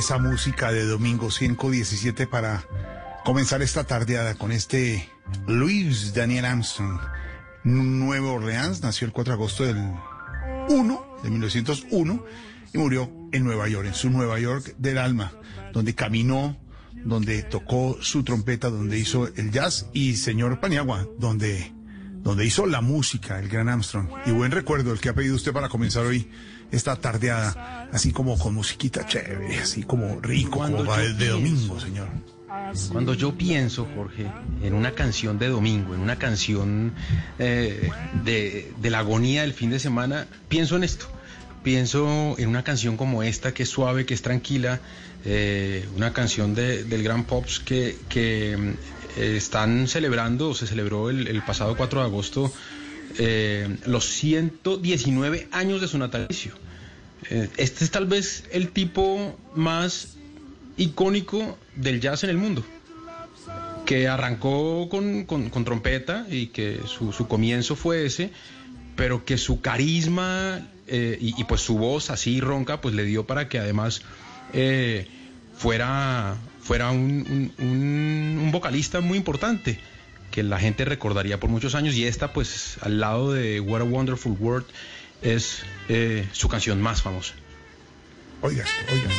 Esa música de domingo 517 para comenzar esta tardeada con este Luis Daniel Armstrong? Nuevo Orleans, nació el 4 de agosto del 1, de 1901, y murió en Nueva York, en su Nueva York del alma, donde caminó, donde tocó su trompeta, donde hizo el jazz, y señor Paniagua, donde, donde hizo la música, el gran Armstrong. Y buen recuerdo el que ha pedido usted para comenzar hoy esta tardeada, así como con musiquita chévere, así como rico, Cuando como va yo de domingo, señor. Cuando yo pienso, Jorge, en una canción de domingo, en una canción eh, de, de la agonía del fin de semana, pienso en esto. Pienso en una canción como esta, que es suave, que es tranquila, eh, una canción de- del Gran Pops que, que, mm, eh, están celebrando, o se celebró el, el pasado 4 de agosto, eh, los 119 años de su natalicio. Eh, este es tal vez el tipo más icónico del jazz en el mundo, que arrancó con, con- trompeta y que su, comienzo fue ese, pero que su carisma eh, y, pues su voz así ronca, pues le dio para que además eh, fuera, fuera un- un vocalista muy importante que la gente recordaría por muchos años y esta pues al lado de What a Wonderful World es eh, su canción más famosa. Oiga, oiga.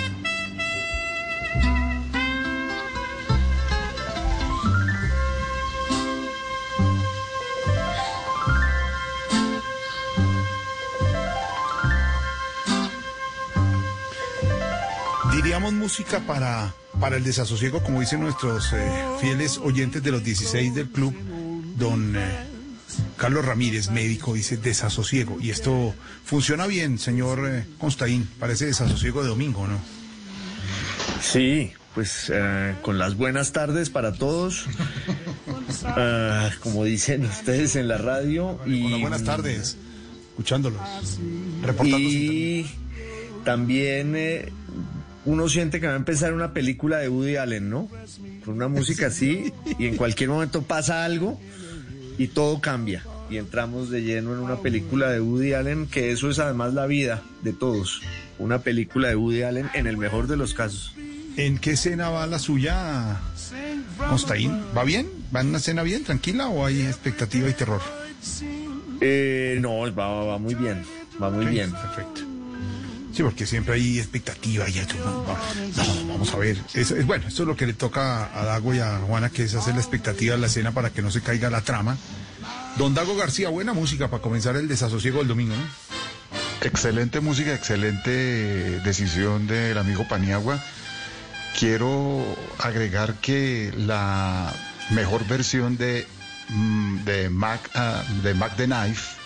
Diríamos música para, para el desasosiego, como dicen nuestros eh, fieles oyentes de los 16 del club, don eh, Carlos Ramírez, médico, dice desasosiego. Y esto funciona bien, señor eh, Constaín, parece desasosiego de domingo, ¿no? Sí, pues eh, con las buenas tardes para todos. Ah, como dicen ustedes en la radio. Y, Hola, buenas tardes. Escuchándolos. Reportando Y también eh, uno siente que va a empezar una película de Woody Allen, ¿no? Con una música así y en cualquier momento pasa algo y todo cambia. Y entramos de lleno en una película de Woody Allen, que eso es además la vida de todos. Una película de Woody Allen en el mejor de los casos. ¿En qué escena va la suya, Mostaín, ¿va bien? ¿Va en una escena bien, tranquila o hay expectativa y terror? Eh, no, va, va, va muy bien, va muy bien. Perfecto. Porque siempre hay expectativa y. No, vamos a ver. Es, bueno, esto es lo que le toca a Dago y a Juana, que es hacer la expectativa de la escena para que no se caiga la trama. Don Dago García, buena música para comenzar el desasosiego del domingo. Excelente música, excelente decisión del amigo Paniagua. Quiero agregar que la mejor versión de, mm, de, Mac, ah, de Mac the Knife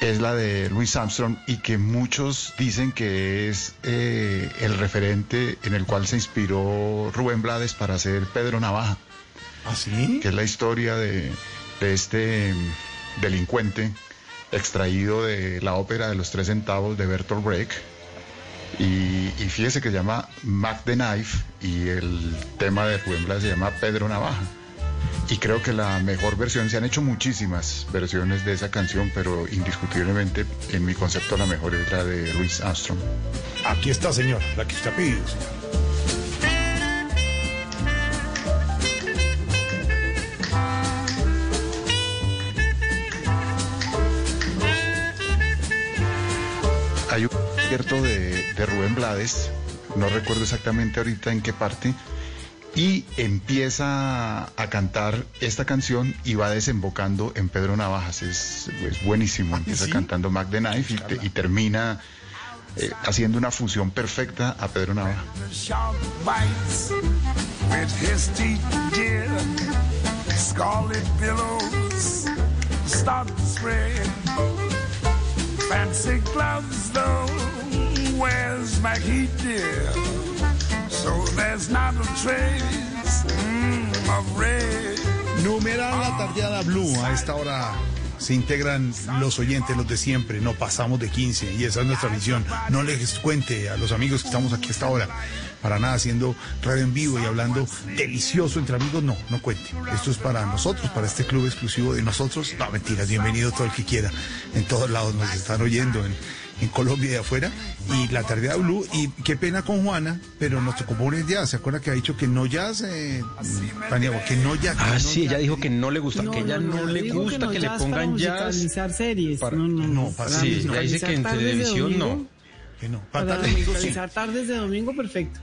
es la de Louis Armstrong y que muchos dicen que es eh, el referente en el cual se inspiró Rubén Blades para hacer Pedro Navaja ¿Ah, sí? que es la historia de, de este mm, delincuente extraído de la ópera de los tres centavos de Bertolt Brecht. Y, y fíjese que se llama Mac the Knife y el tema de Rubén Blades se llama Pedro Navaja. Y creo que la mejor versión, se han hecho muchísimas versiones de esa canción, pero indiscutiblemente en mi concepto la mejor es la de Louis Armstrong. Aquí está, señor, la que está pedido, señor. Hay un concierto de, de Rubén Blades, no recuerdo exactamente ahorita en qué parte, y empieza a cantar esta canción y va desembocando en Pedro Navajas. Es, es buenísimo. Empieza ¿sí? cantando Mac the Knife y, te- y termina eh, haciendo una fusión perfecta a Pedro Navaja. So there's not a trace mm, of. Numeral la tardeada Blue. A esta hora se integran los oyentes, los de siempre. No pasamos de 15 y esa es nuestra misión. No les cuente a los amigos que estamos aquí a esta hora. Para nada, haciendo radio en vivo y hablando delicioso entre amigos. No, no cuente. Esto es para nosotros, para este club exclusivo de nosotros. No, mentiras. Bienvenido todo el que quiera. En todos lados nos están oyendo. En, en Colombia y afuera, y la tardeada Blue, y qué pena con Juana, pero nos tocó poner jazz, ¿se acuerda que ha dicho que no jazz, eh, Paniagua, que no jazz? que Ah, no sí, ella jazz? dijo que no le gusta, que ella no, le dijo gusta no que, le jazz para pongan jazz. musicalizar series. para- no, no, no, no. para- Para Sí, ella dice que en de televisión no. Que no, Para para musicalizar tardes de domingo, perfecto.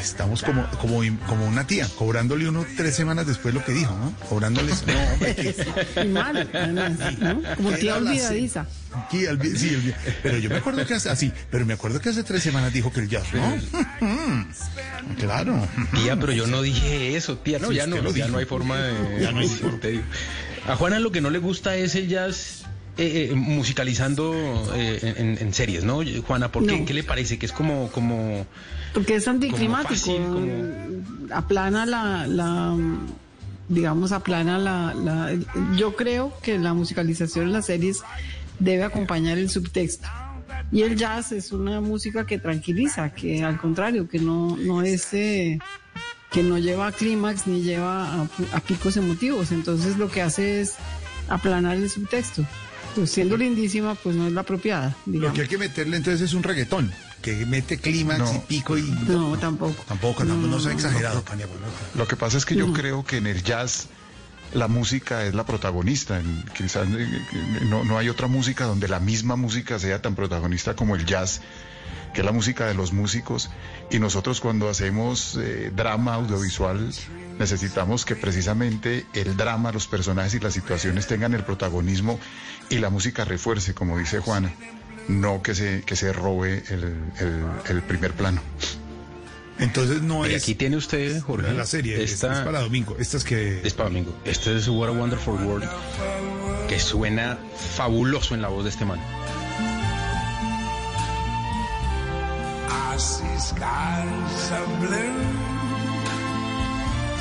Estamos como, como, como una tía, cobrándole uno tres semanas después lo que dijo, ¿no? Cobrándoles, no, hombre, que- Y mal, además, ¿no? Como tía olvidadiza. Sí, sí, pero yo me acuerdo que hace, así, pero me acuerdo que hace tres semanas dijo que el jazz, ¿no? claro. Tía, pero yo no dije eso, tía, no, ya no, ya no hay forma de... Ya no hay digo. A Juana lo que no le gusta es el jazz eh, eh, musicalizando eh, en, en series, ¿no? Juana, ¿por qué? No. ¿Qué le parece? Que es como... como... Porque es anticlimático. fácil, como- Aplana la, la digamos, aplana la, la... Yo creo que la musicalización en las series debe acompañar el subtexto. Y el jazz es una música que tranquiliza, que al contrario, que no, no es... eh, que no lleva a clímax ni lleva a, a picos emotivos. Entonces lo que hace es aplanar el subtexto. Pues siendo lindísima, pues no es la apropiada, Lo que hay que meterle entonces es un reggaetón, que mete clímax No. y pico y... No, tampoco. Tampoco, no, no, sea exagerado, Paniagua, no. Lo que pasa es que yo creo que en el jazz la música es la protagonista. En- Quizás eh, no, no hay otra música donde la misma música sea tan protagonista como el jazz, que es la música de los músicos. Y nosotros cuando hacemos eh, drama audiovisual necesitamos que precisamente el drama, los personajes y las situaciones tengan el protagonismo y la música refuerce, como dice Juana. No que se, que se robe el, el- el primer plano. Entonces no Y es aquí tiene usted, Jorge, la serie, esta esta... es para domingo, esta es que... Es para domingo. Este es What a Wonderful World, que suena fabuloso en la voz de este man. I skies of blue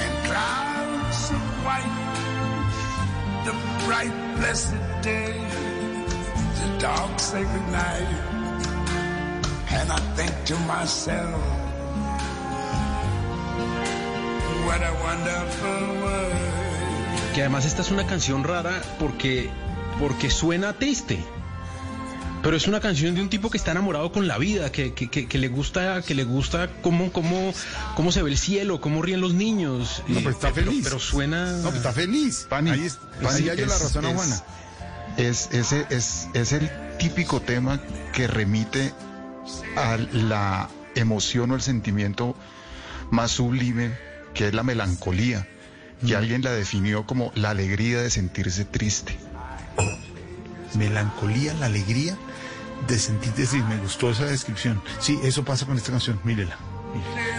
and clouds of white. The bright, blessed day, the dark, sacred night. And I think to myself, what a wonderful world. Que además esta es una canción rara porque, porque suena triste. Pero es una canción de un tipo que está enamorado con la vida, que, que, que, que le gusta, que le gusta cómo, cómo, cómo se ve el cielo, cómo ríen los niños. No, pues está pero, feliz. Pero suena. No, pues está feliz. Pani, ahí es, Pani, hallo la es- razón a es- Juana. Es, ese, es, es el típico tema que remite a la emoción o el sentimiento más sublime, que es la melancolía, que alguien la definió como la alegría de sentirse triste. Melancolía, la alegría de sentirte triste. Me gustó esa descripción. Sí, eso pasa con esta canción. Mírela. mírela.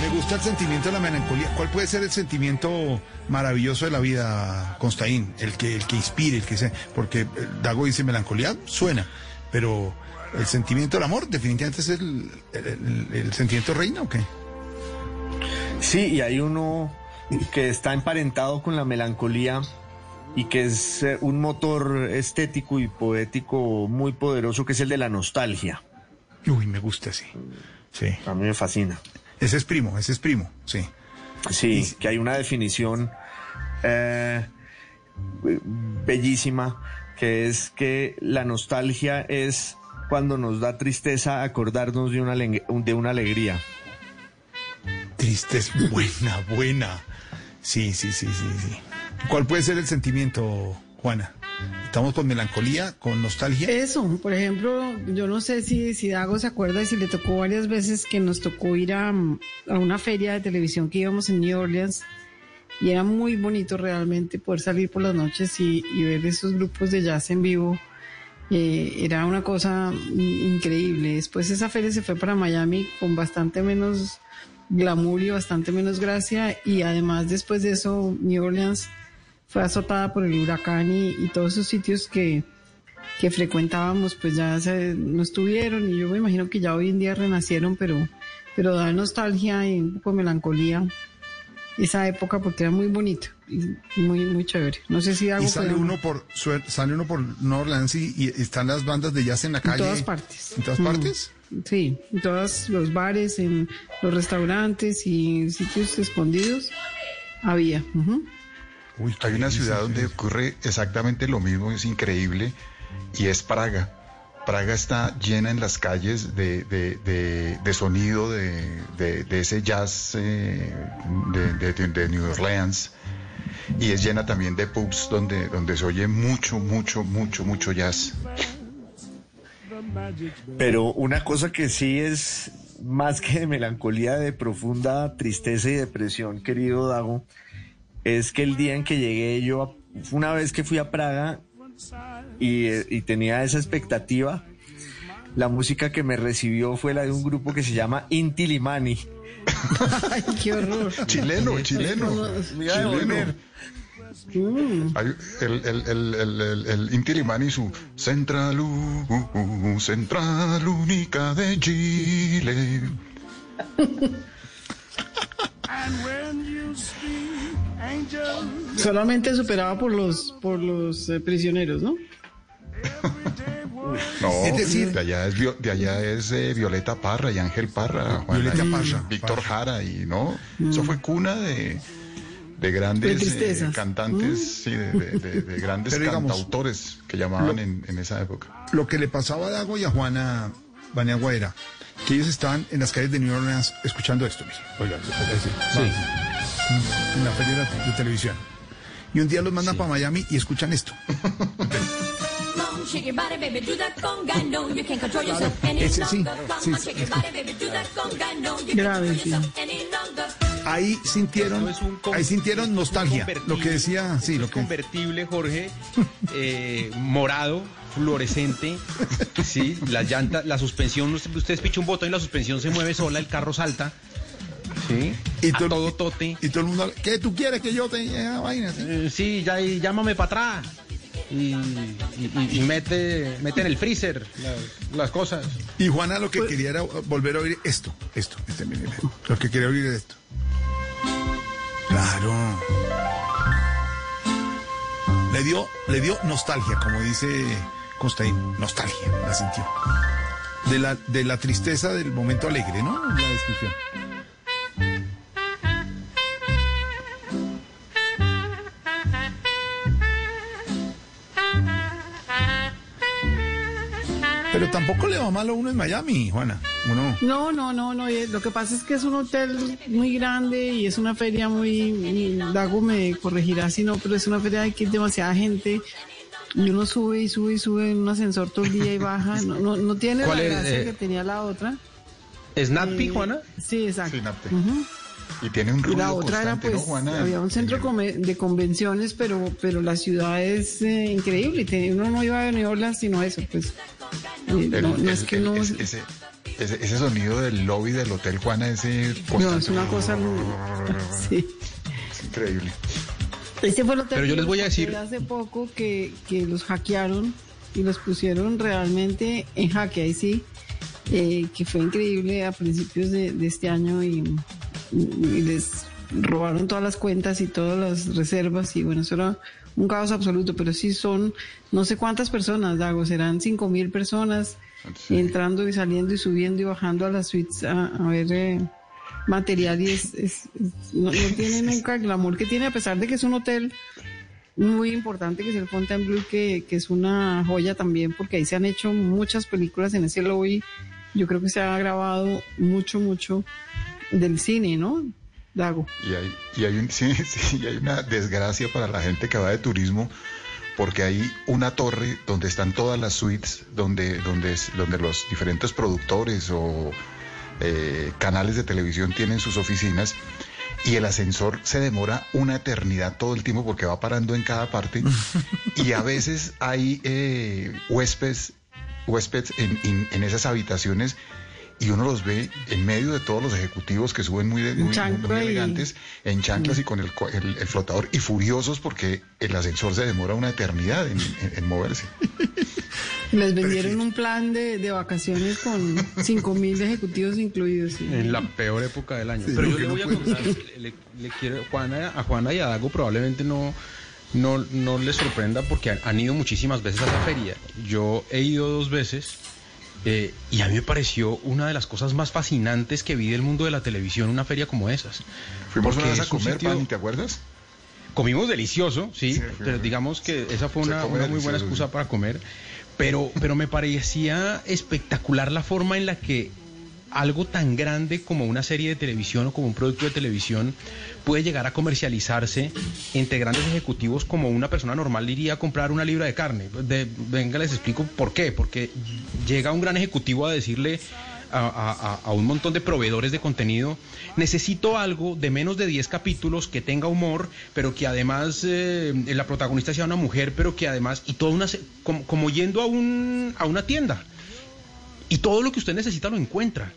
Me gusta el sentimiento de la melancolía. ¿Cuál puede ser el sentimiento maravilloso de la vida, Constaín? El que, el que inspire, el que sea. Porque eh, Dago dice melancolía, suena. Pero el sentimiento del amor, definitivamente es el, el- sentimiento reina o qué? Sí, y hay uno que está emparentado con la melancolía y que es eh, un motor estético y poético muy poderoso, que es el de la nostalgia. Uy, me gusta, sí. Sí. A mí me fascina. Ese es primo, ese es primo, sí. Sí, que hay una definición eh, bellísima, que es que la nostalgia es cuando nos da tristeza acordarnos de una, de una alegría. Triste es buena, buena. Sí, sí, sí, sí, sí. ¿Cuál puede ser el sentimiento, Juana? Estamos con melancolía, con nostalgia. Eso, por ejemplo, yo no sé si, si Dago se acuerda y si le tocó varias veces que nos tocó ir a, a una feria de televisión que íbamos en New Orleans y era muy bonito realmente poder salir por las noches y, y ver esos grupos de jazz en vivo. Eh, era una cosa in- increíble. Después esa feria se fue para Miami con bastante menos glamour y bastante menos gracia y además después de eso New Orleans fue azotada por el huracán y, todos esos sitios que, que frecuentábamos pues ya se, no estuvieron y yo me imagino que ya hoy en día renacieron pero, pero da nostalgia y un poco melancolía esa época porque era muy bonito muy muy chévere. No sé si hago Y sale uno por sale uno por New Orleans y, y están las bandas de jazz en la en calle. todas partes. ¿En todas Mm. partes? Sí, en todos los bares, en los restaurantes y sitios escondidos había. Uy, Hay una ciudad donde ocurre exactamente lo mismo, es increíble, y es Praga. Praga está llena en las calles de, de- de- de sonido de, de- de ese jazz eh, de, de- de- de New Orleans. Y es llena también de pubs donde, donde se oye mucho, mucho, mucho, mucho jazz. Pero una cosa que sí es más que de melancolía, de profunda tristeza y depresión, querido Dago, es que el día en que llegué yo, una vez que fui a Praga y, eh, y tenía esa expectativa, la música que me recibió fue la de un grupo que se llama Inti Limani. Ay, qué horror. Chileno, chileno. Chileno. devolver. Mm. Hay el, el, el, el, el, el su central, uh, central única de Chile. Solamente superado por los por los eh, prisioneros, ¿no? No, Es decir- de allá es, Vio- de allá es eh, Violeta Parra y Ángel Parra, Juana, Violeta Parra, Víctor. Jara, y no, eso fue cuna de, de grandes eh, cantantes, sí, de, de- de- de grandes Pero digamos, cantautores que llamaban lo- en, en esa época. Lo que le pasaba a Dago y a Juana Baniagua era que ellos estaban en las calles de New Orleans escuchando esto. mire. Decir, en la feria de, de televisión. Y un día los mandan para Miami y escuchan esto. Ese sí, sí, sí, Grave, sí. Ahí sintieron, es un ahí sintieron nostalgia. convertible. Lo que decía, sí, lo es que convertible, Jorge, eh, morado, fluorescente, sí, la llanta, la suspensión, usted, usted picha un botón y la suspensión se mueve sola, el carro salta, sí, Y a todo- todo tote, y todo el mundo, ¿qué tú quieres que yo te esa vaina? sí? Eh, sí, ya y llámame para atrás. Y, y- y- y mete, mete en el freezer las, las cosas. Y Juana lo que quería era volver a oír esto, esto, este, mire, mire. Lo que quería oír era esto. Claro. Le dio, le dio nostalgia, como dice Constaín. Nostalgia, la sintió. de la, de la tristeza del momento alegre, ¿no? La descripción. Pero tampoco le va mal a uno en Miami, Juana. Uno. No, no, no, no. y Lo que pasa es que es un hotel muy grande y es una feria muy. Dago me corregirá si no, pero es una feria que hay demasiada gente. Y uno sube y sube y sube en un ascensor todo el día y baja. No, no, no tiene la ¿Cuál es, gracia eh? que tenía la otra. ¿Snappi, Eh, Juana? Sí, exacto. Sí. Y tiene un Y ruido la otra era pues, ¿no, Juana? había un centro de convenciones, pero pero la ciudad es eh, increíble. Te- Uno no iba a New Orleans sino eso, pues. eh, El- no, no el- es que el- no... es- ese, ese, ese sonido del lobby del Hotel Juana, ese No, es una cosa... muy- Sí. Es increíble. Ese fue el hotel Pero yo les voy a decir- hace poco que, que los hackearon y los pusieron realmente en jaque, ahí sí, eh, que fue increíble a principios de, de este año y, y les robaron todas las cuentas y todas las reservas y bueno, eso era un caos absoluto, pero sí son no sé cuántas personas, Dago, serán cinco mil personas Sí. entrando y saliendo y subiendo y bajando a las suites a, a ver eh, material y es, es- es- no, no tiene nunca el glamour que tiene a pesar de que es un hotel muy importante que es el Fontainebleau que, que es una joya también porque ahí se han hecho muchas películas en ese lobby yo creo que se ha grabado mucho mucho del cine ¿no? Dago Y hay, y hay, un, sí, sí, y hay una desgracia para la gente que va de turismo, porque hay una torre donde están todas las suites, donde, donde, donde los diferentes productores o eh, canales de televisión tienen sus oficinas, y el ascensor se demora una eternidad todo el tiempo porque va parando en cada parte, y a veces hay eh, huéspedes, huéspedes en, en- en esas habitaciones y uno los ve en medio de todos los ejecutivos que suben muy, de- muy- muy elegantes, en chanclas y con el, co- el- el flotador, y furiosos porque el ascensor se demora una eternidad en, en- en moverse. les vendieron un plan de, de vacaciones con cinco mil ejecutivos incluidos sí. En la peor época del año. Sí, Pero yo le no voy a contar, le, le quiero, Juana, a Juana y a Dago probablemente no, no, no les sorprenda porque han, han ido muchísimas veces a esa feria. Yo he ido dos veces eh, y a mí me pareció una de las cosas más fascinantes que vi del mundo de la televisión, una feria como esas. Fuimos Porque una vez a comer, sitio- ¿te acuerdas? Comimos delicioso, sí, Sí, pero digamos que esa fue una, una muy buena excusa para comer. Pero, pero me parecía espectacular la forma en la que algo tan grande como una serie de televisión o como un producto de televisión puede llegar a comercializarse entre grandes ejecutivos como una persona normal iría a comprar una libra de carne. Venga, les explico por qué. Porque llega un gran ejecutivo a decirle a, a- a- un montón de proveedores de contenido, necesito algo de menos de 10 capítulos que tenga humor, pero que además eh, la protagonista sea una mujer, pero que además, y toda una, como, como yendo a, un, a una tienda. Y todo lo que usted necesita lo encuentra.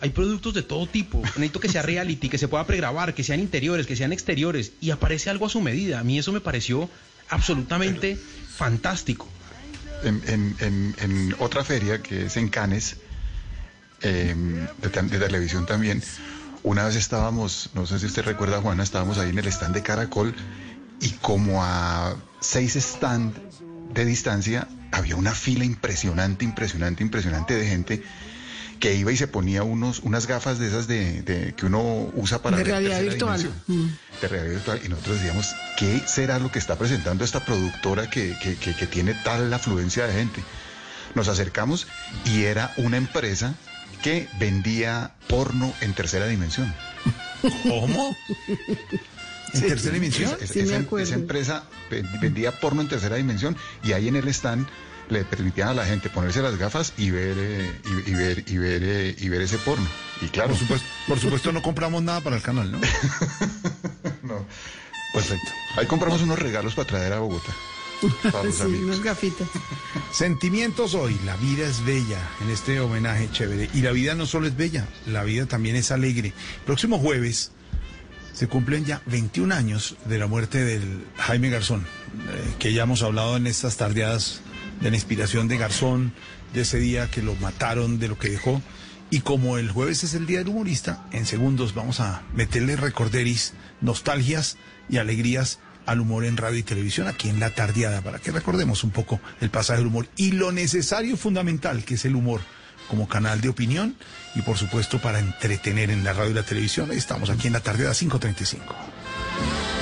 Hay productos de todo tipo. Necesito que sea reality, que se pueda pregrabar, que sean interiores, que sean exteriores. Y aparece algo a su medida. A mí eso me pareció absolutamente fantástico. En, en- en- en otra feria que es en Cannes, eh, de, de televisión también, una vez estábamos, no sé si usted recuerda, Juana, estábamos ahí en el stand de Caracol y como a seis stand de distancia había una fila impresionante, impresionante, impresionante de gente que iba y se ponía unos, unas gafas de esas de, de- que uno usa para de realidad virtual Mm. de realidad virtual y nosotros decíamos, ¿qué será lo que está presentando esta productora que, que- que- que tiene tal afluencia de gente? Nos acercamos y era una empresa que vendía porno en tercera dimensión. ¿Cómo? ¿En tercera dimensión? Esa, Sí, esa empresa ven- vendía porno en tercera dimensión y ahí en el stand le permitían a la gente ponerse las gafas y ver eh, y, y ver y ver eh, y ver ese porno. Y claro, Por supuesto, por supuesto no compramos nada para el canal, ¿no? no. Perfecto. ahí compramos unos regalos para traer a Bogotá. Sí, gafitas Sentimientos hoy, la vida es bella en este homenaje chévere. Y la vida no solo es bella, la vida también es alegre. Próximo jueves se cumplen ya 21 años de la muerte del Jaime Garzón, eh, que ya hemos hablado en estas tardeadas de la inspiración de Garzón, de ese día que lo mataron, de lo que dejó. Y como el jueves es el día del humorista, en segundos vamos a meterle recorderis, nostalgias y alegrías al humor en radio y televisión aquí en la tardeada para que recordemos un poco el pasaje del humor y lo necesario y fundamental que es el humor como canal de opinión y por supuesto para entretener en la radio y la televisión. Estamos aquí en la tarde a las 5.35.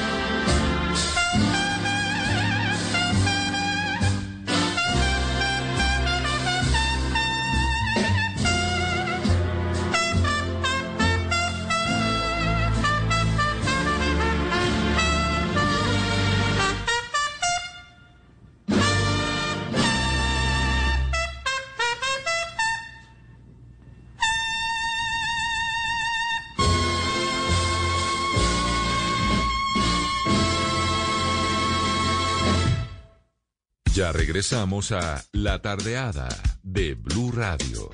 regresamos a La Tardeada de Blue Radio.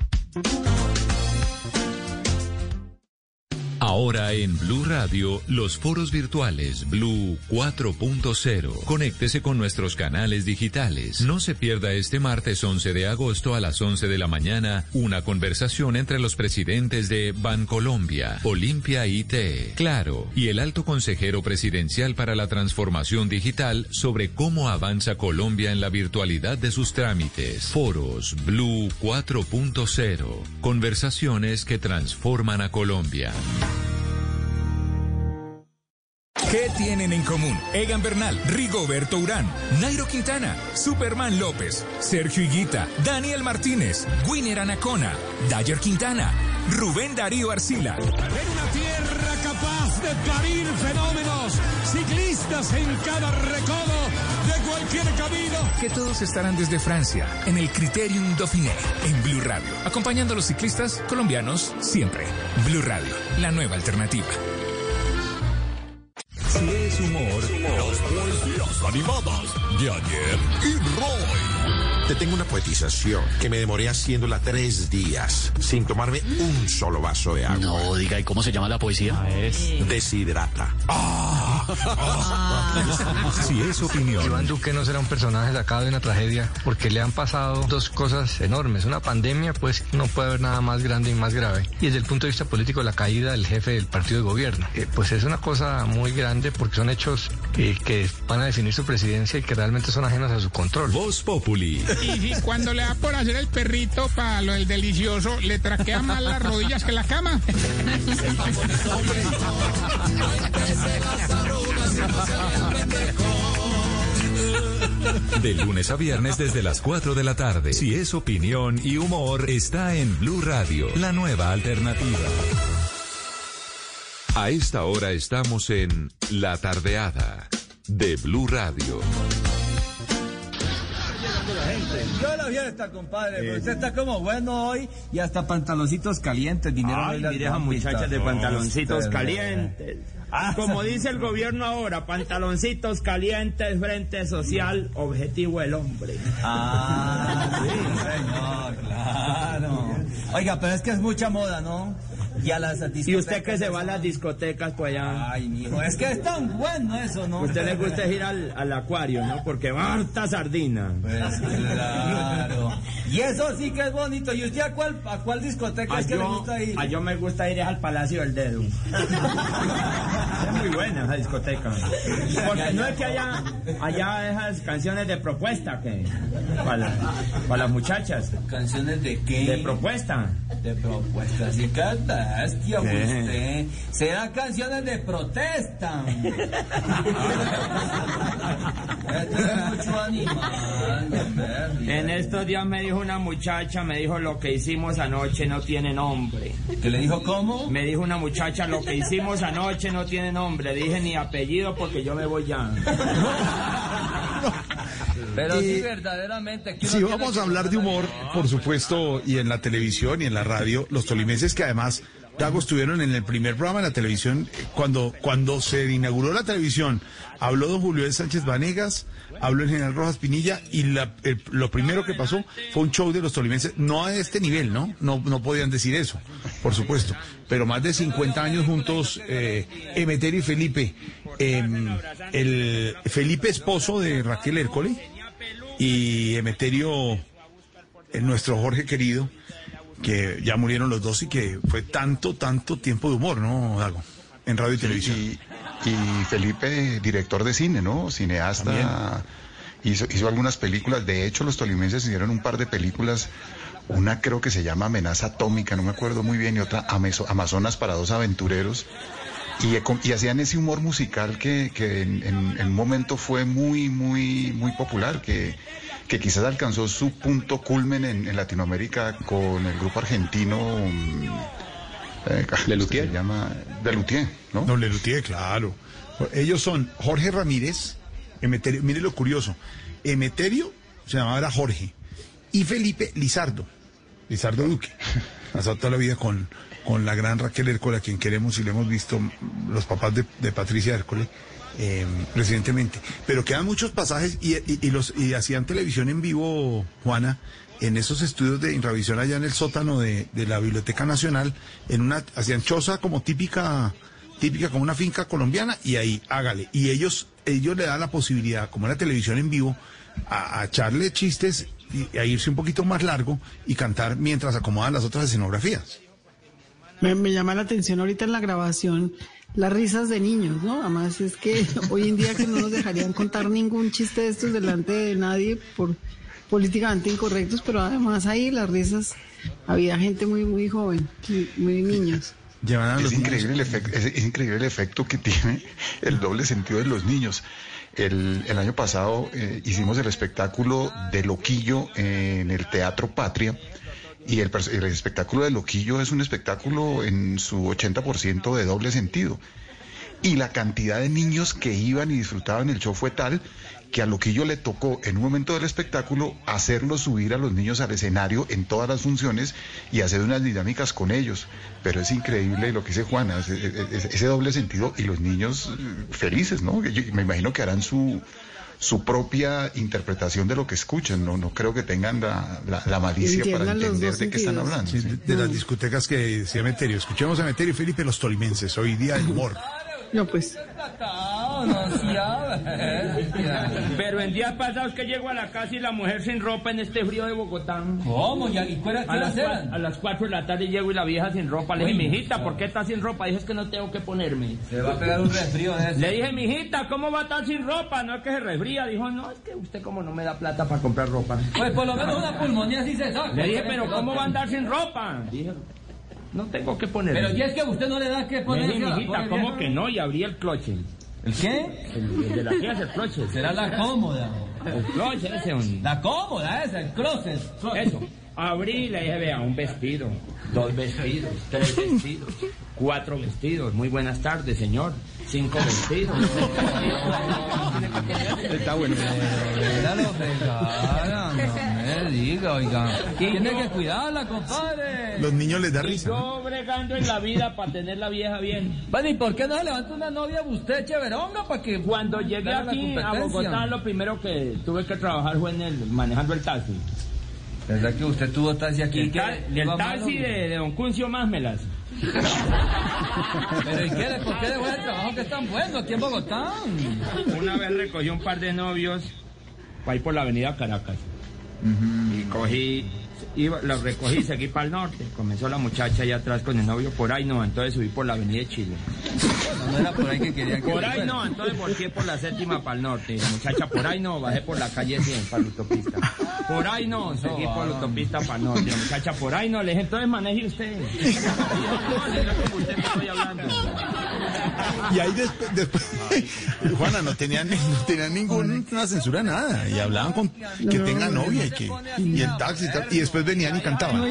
Ahora en Blue Radio, los foros virtuales Blue 4.0. Conéctese con nuestros canales digitales. No se pierda este martes 11 de agosto a las 11 de la mañana una conversación entre los presidentes de Bancolombia, Olimpia IT, Claro y el alto consejero presidencial para la transformación digital sobre cómo avanza Colombia en la virtualidad de sus trámites. Foros Blue 4.0. Conversaciones que transforman a Colombia. ¿Qué tienen en común? Egan Bernal, Rigoberto Urán, Nairo Quintana, Superman López, Sergio Higuita, Daniel Martínez, Winner Anacona, Dayer Quintana, Rubén Darío Arcila. En una tierra capaz de parir fenómenos, ciclistas en cada recodo de cualquier camino. Que todos estarán desde Francia, en el Criterium Dauphiné, en Blue Radio, acompañando a los ciclistas colombianos siempre. Blue Radio, la nueva alternativa. Es humor, las poesías animadas de ayer y Roy. Te tengo una poetización que me demoré haciéndola tres días sin tomarme un solo vaso de agua. No, diga, ¿y cómo se llama la poesía? es deshidrata. Si es opinión, Iván Duque no será un personaje sacado de una tragedia porque le han pasado dos cosas enormes. Una pandemia, pues no puede haber nada más grande y más grave. Y desde el punto de vista político, la caída del jefe del partido de gobierno. Eh, pues es una cosa muy grande porque son hechos eh, que van a definir su presidencia y que realmente son ajenos a su control. Voz Populi. Y cuando le da por hacer el perrito para lo del delicioso, le traquea más las rodillas que la cama. De lunes a viernes desde las 4 de la tarde. Si es opinión y humor, está en Blue Radio, la nueva alternativa. A esta hora estamos en La Tardeada de Blue Radio. Yo la fiesta, compadre, pero usted está como bueno hoy y hasta pantaloncitos calientes vinieron Ay, mire esas muchachas de pantaloncitos calientes. Ah, Como dice el gobierno ahora, pantaloncitos calientes, frente social, objetivo el hombre. Ah, sí, señor, claro. Oiga, pero es que es mucha moda, ¿no? Y a las Y usted que se va a las discotecas pues allá. Ay, mijo, es que es tan bueno eso, ¿no? A usted le gusta ir al, al acuario, ¿no? Porque va harta sardina. Pues claro. Y eso sí que es bonito. ¿Y usted a cuál, a cuál discoteca A es que le gusta ir? a yo me gusta ir al Palacio del Dedo. es muy buena esa discoteca. Porque no es que haya, haya esas canciones de propuesta que para, la- para las muchachas. ¿Canciones de qué? De propuesta. De propuesta, sí, bestia ¿Qué? usted. Serán canciones de protesta. Esto es mucho animal. En estos días me dijo una muchacha, me dijo lo que hicimos anoche no tiene nombre. ¿Que le dijo cómo? Me dijo una muchacha, lo que hicimos anoche no tiene nombre. Dije ni apellido porque yo me voy ya. Pero sí, verdaderamente. Si vamos a hablar de humor, por supuesto, y en la televisión y en la radio, los tolimenses que además, Dago, estuvieron en el primer programa de la televisión, eh, cuando, cuando se inauguró la televisión, habló don Julio Sánchez Vanegas, habló el general Rojas Pinilla, y la- lo primero que pasó fue un show de los tolimenses, no a este nivel, ¿no? No, no podían decir eso, por supuesto, pero más de 50 años juntos, eh, Emeterio y Felipe, em, el Felipe esposo de Raquel Hércole, y Emeterio, eh, nuestro Jorge querido, que ya murieron los dos y que fue tanto, tanto tiempo de humor, ¿no, Dago? En radio y televisión. Y, y Felipe, director de cine, ¿no? Cineasta. Hizo, hizo algunas películas. De hecho, los tolimenses hicieron un par de películas Una creo que se llama Amenaza Atómica, no me acuerdo muy bien, y otra Amazonas para dos aventureros. Y, y hacían ese humor musical que, que en, en- en un momento fue muy, muy, muy popular, que, que quizás alcanzó su punto culmen en, en Latinoamérica con el grupo argentino. mm, eh, Se llama Lelutier, ¿no? No, Lelutier, claro. Ellos son Jorge Ramírez, Emeterio, mire lo curioso, Emeterio se llamaba era Jorge, y Felipe Lizardo, Lizardo Duque. Pasó toda la vida con, con la gran Raquel Hércole, a quien queremos y le hemos visto los papás de, de Patricia Hércole eh, recientemente. Pero quedan muchos pasajes y, y- los, y hacían televisión en vivo, Juana, en esos estudios de Inravisión allá en el sótano de, de la Biblioteca Nacional, en una, hacían choza como típica, típica como una finca colombiana, y ahí hágale. Y ellos, ellos le dan la posibilidad, como era televisión en vivo, a, a echarle chistes y a irse un poquito más largo y cantar mientras acomodan las otras escenografías. Me, me llama la atención ahorita en la grabación las risas de niños, ¿no? Además es que hoy en día que no nos dejarían contar ningún chiste de estos delante de nadie por políticamente incorrectos, pero además ahí las risas, había gente muy, muy joven, muy, muy niños. Llevan a Es los niños. increíble, el efecto, es, es increíble el efecto que tiene el doble sentido de los niños. El, el año pasado eh, hicimos el espectáculo de Loquillo en el Teatro Patria y el, espectáculo de Loquillo es un espectáculo en su 80% de doble sentido. Y la cantidad de niños que iban y disfrutaban el show fue tal que a Loquillo le tocó en un momento del espectáculo hacerlo subir a los niños al escenario en todas las funciones y hacer unas dinámicas con ellos. Pero es increíble lo que dice Juana, ese, ese- doble sentido y los niños felices, ¿no? Yo me imagino que harán su su propia interpretación de lo que escuchan, no, no creo que tengan la, la- la malicia para Entiendan entender de qué están hablando. Sí, sí. de, de las discotecas que decía Emeterio. Escuchemos a Emeterio y Felipe los tolimenses. Hoy día del humor. No, pues. Pero en días pasados que llego a la casa y la mujer sin ropa en este frío de Bogotá. ¿Cómo? ¿Y a- las, eran? cua- a las 4 de la tarde llego y la vieja sin ropa. Le dije, Uy, mijita. ¿por qué estás sin ropa? Dije, es que no tengo que ponerme. Se va a pegar un resfrío de eso. Le dije, mijita, ¿cómo va a estar sin ropa? No es que se resfría. Dijo, no, es que usted como no me da plata para comprar ropa. Pues por lo menos una pulmonía sí se saca. Le dije, pero ¿cómo va a andar sin ropa? Dije, no tengo que ponerme. Pero ya es que a usted no le da que poner. dije, mijita, ¿cómo que no? Y abrí el cloche. ¿El qué? El, el de la es el cloche. Será la cómoda. El cloche ese. Un... La cómoda esa, el closet. Eso. Abrí y le dije, vea, un vestido, dos vestidos, tres vestidos, cuatro vestidos. Muy buenas tardes, señor. Cinco vestidos. Está bueno. Regala, no me diga, oiga. Tiene que cuidarla, compadre. Los niños les da risa. yo bregando en la vida para tener la vieja bien. Bueno, ¿y por qué no se levanta una novia usted, chéveronga, para que Cuando llegué la aquí a. Bogotá, lo primero que tuve que trabajar fue en el, manejando el taxi. ¿Verdad que usted tuvo taxi aquí? El, ¿Qué? ta- el ¿Iba taxi de, de Don Cuncio Másmelas. Pero ¿y qué? ¿Por qué dejó el trabajo que es tan bueno aquí en Bogotá? Una vez recogí un par de novios para ir por la avenida Caracas. Y cogí, iba, los recogí y seguí para el norte. Comenzó la muchacha allá atrás con el novio por ahí, no, entonces subí por la avenida de Chile. No, no era por ahí que quería que Por ahí no, entonces volteé por la séptima para el norte. Y la muchacha por ahí no, bajé por la calle 100 para la autopista. Por ahí no, seguí por la autopista para el norte. Y la muchacha por ahí no, le dije, entonces maneje usted. Y yo, no, si no es como usted que estoy hablando. Y ahí después, después Juana, no tenían, no tenían ninguna censura, nada. Y hablaban con que tenga novia y que y el taxi y tal. Y después venían y cantaban.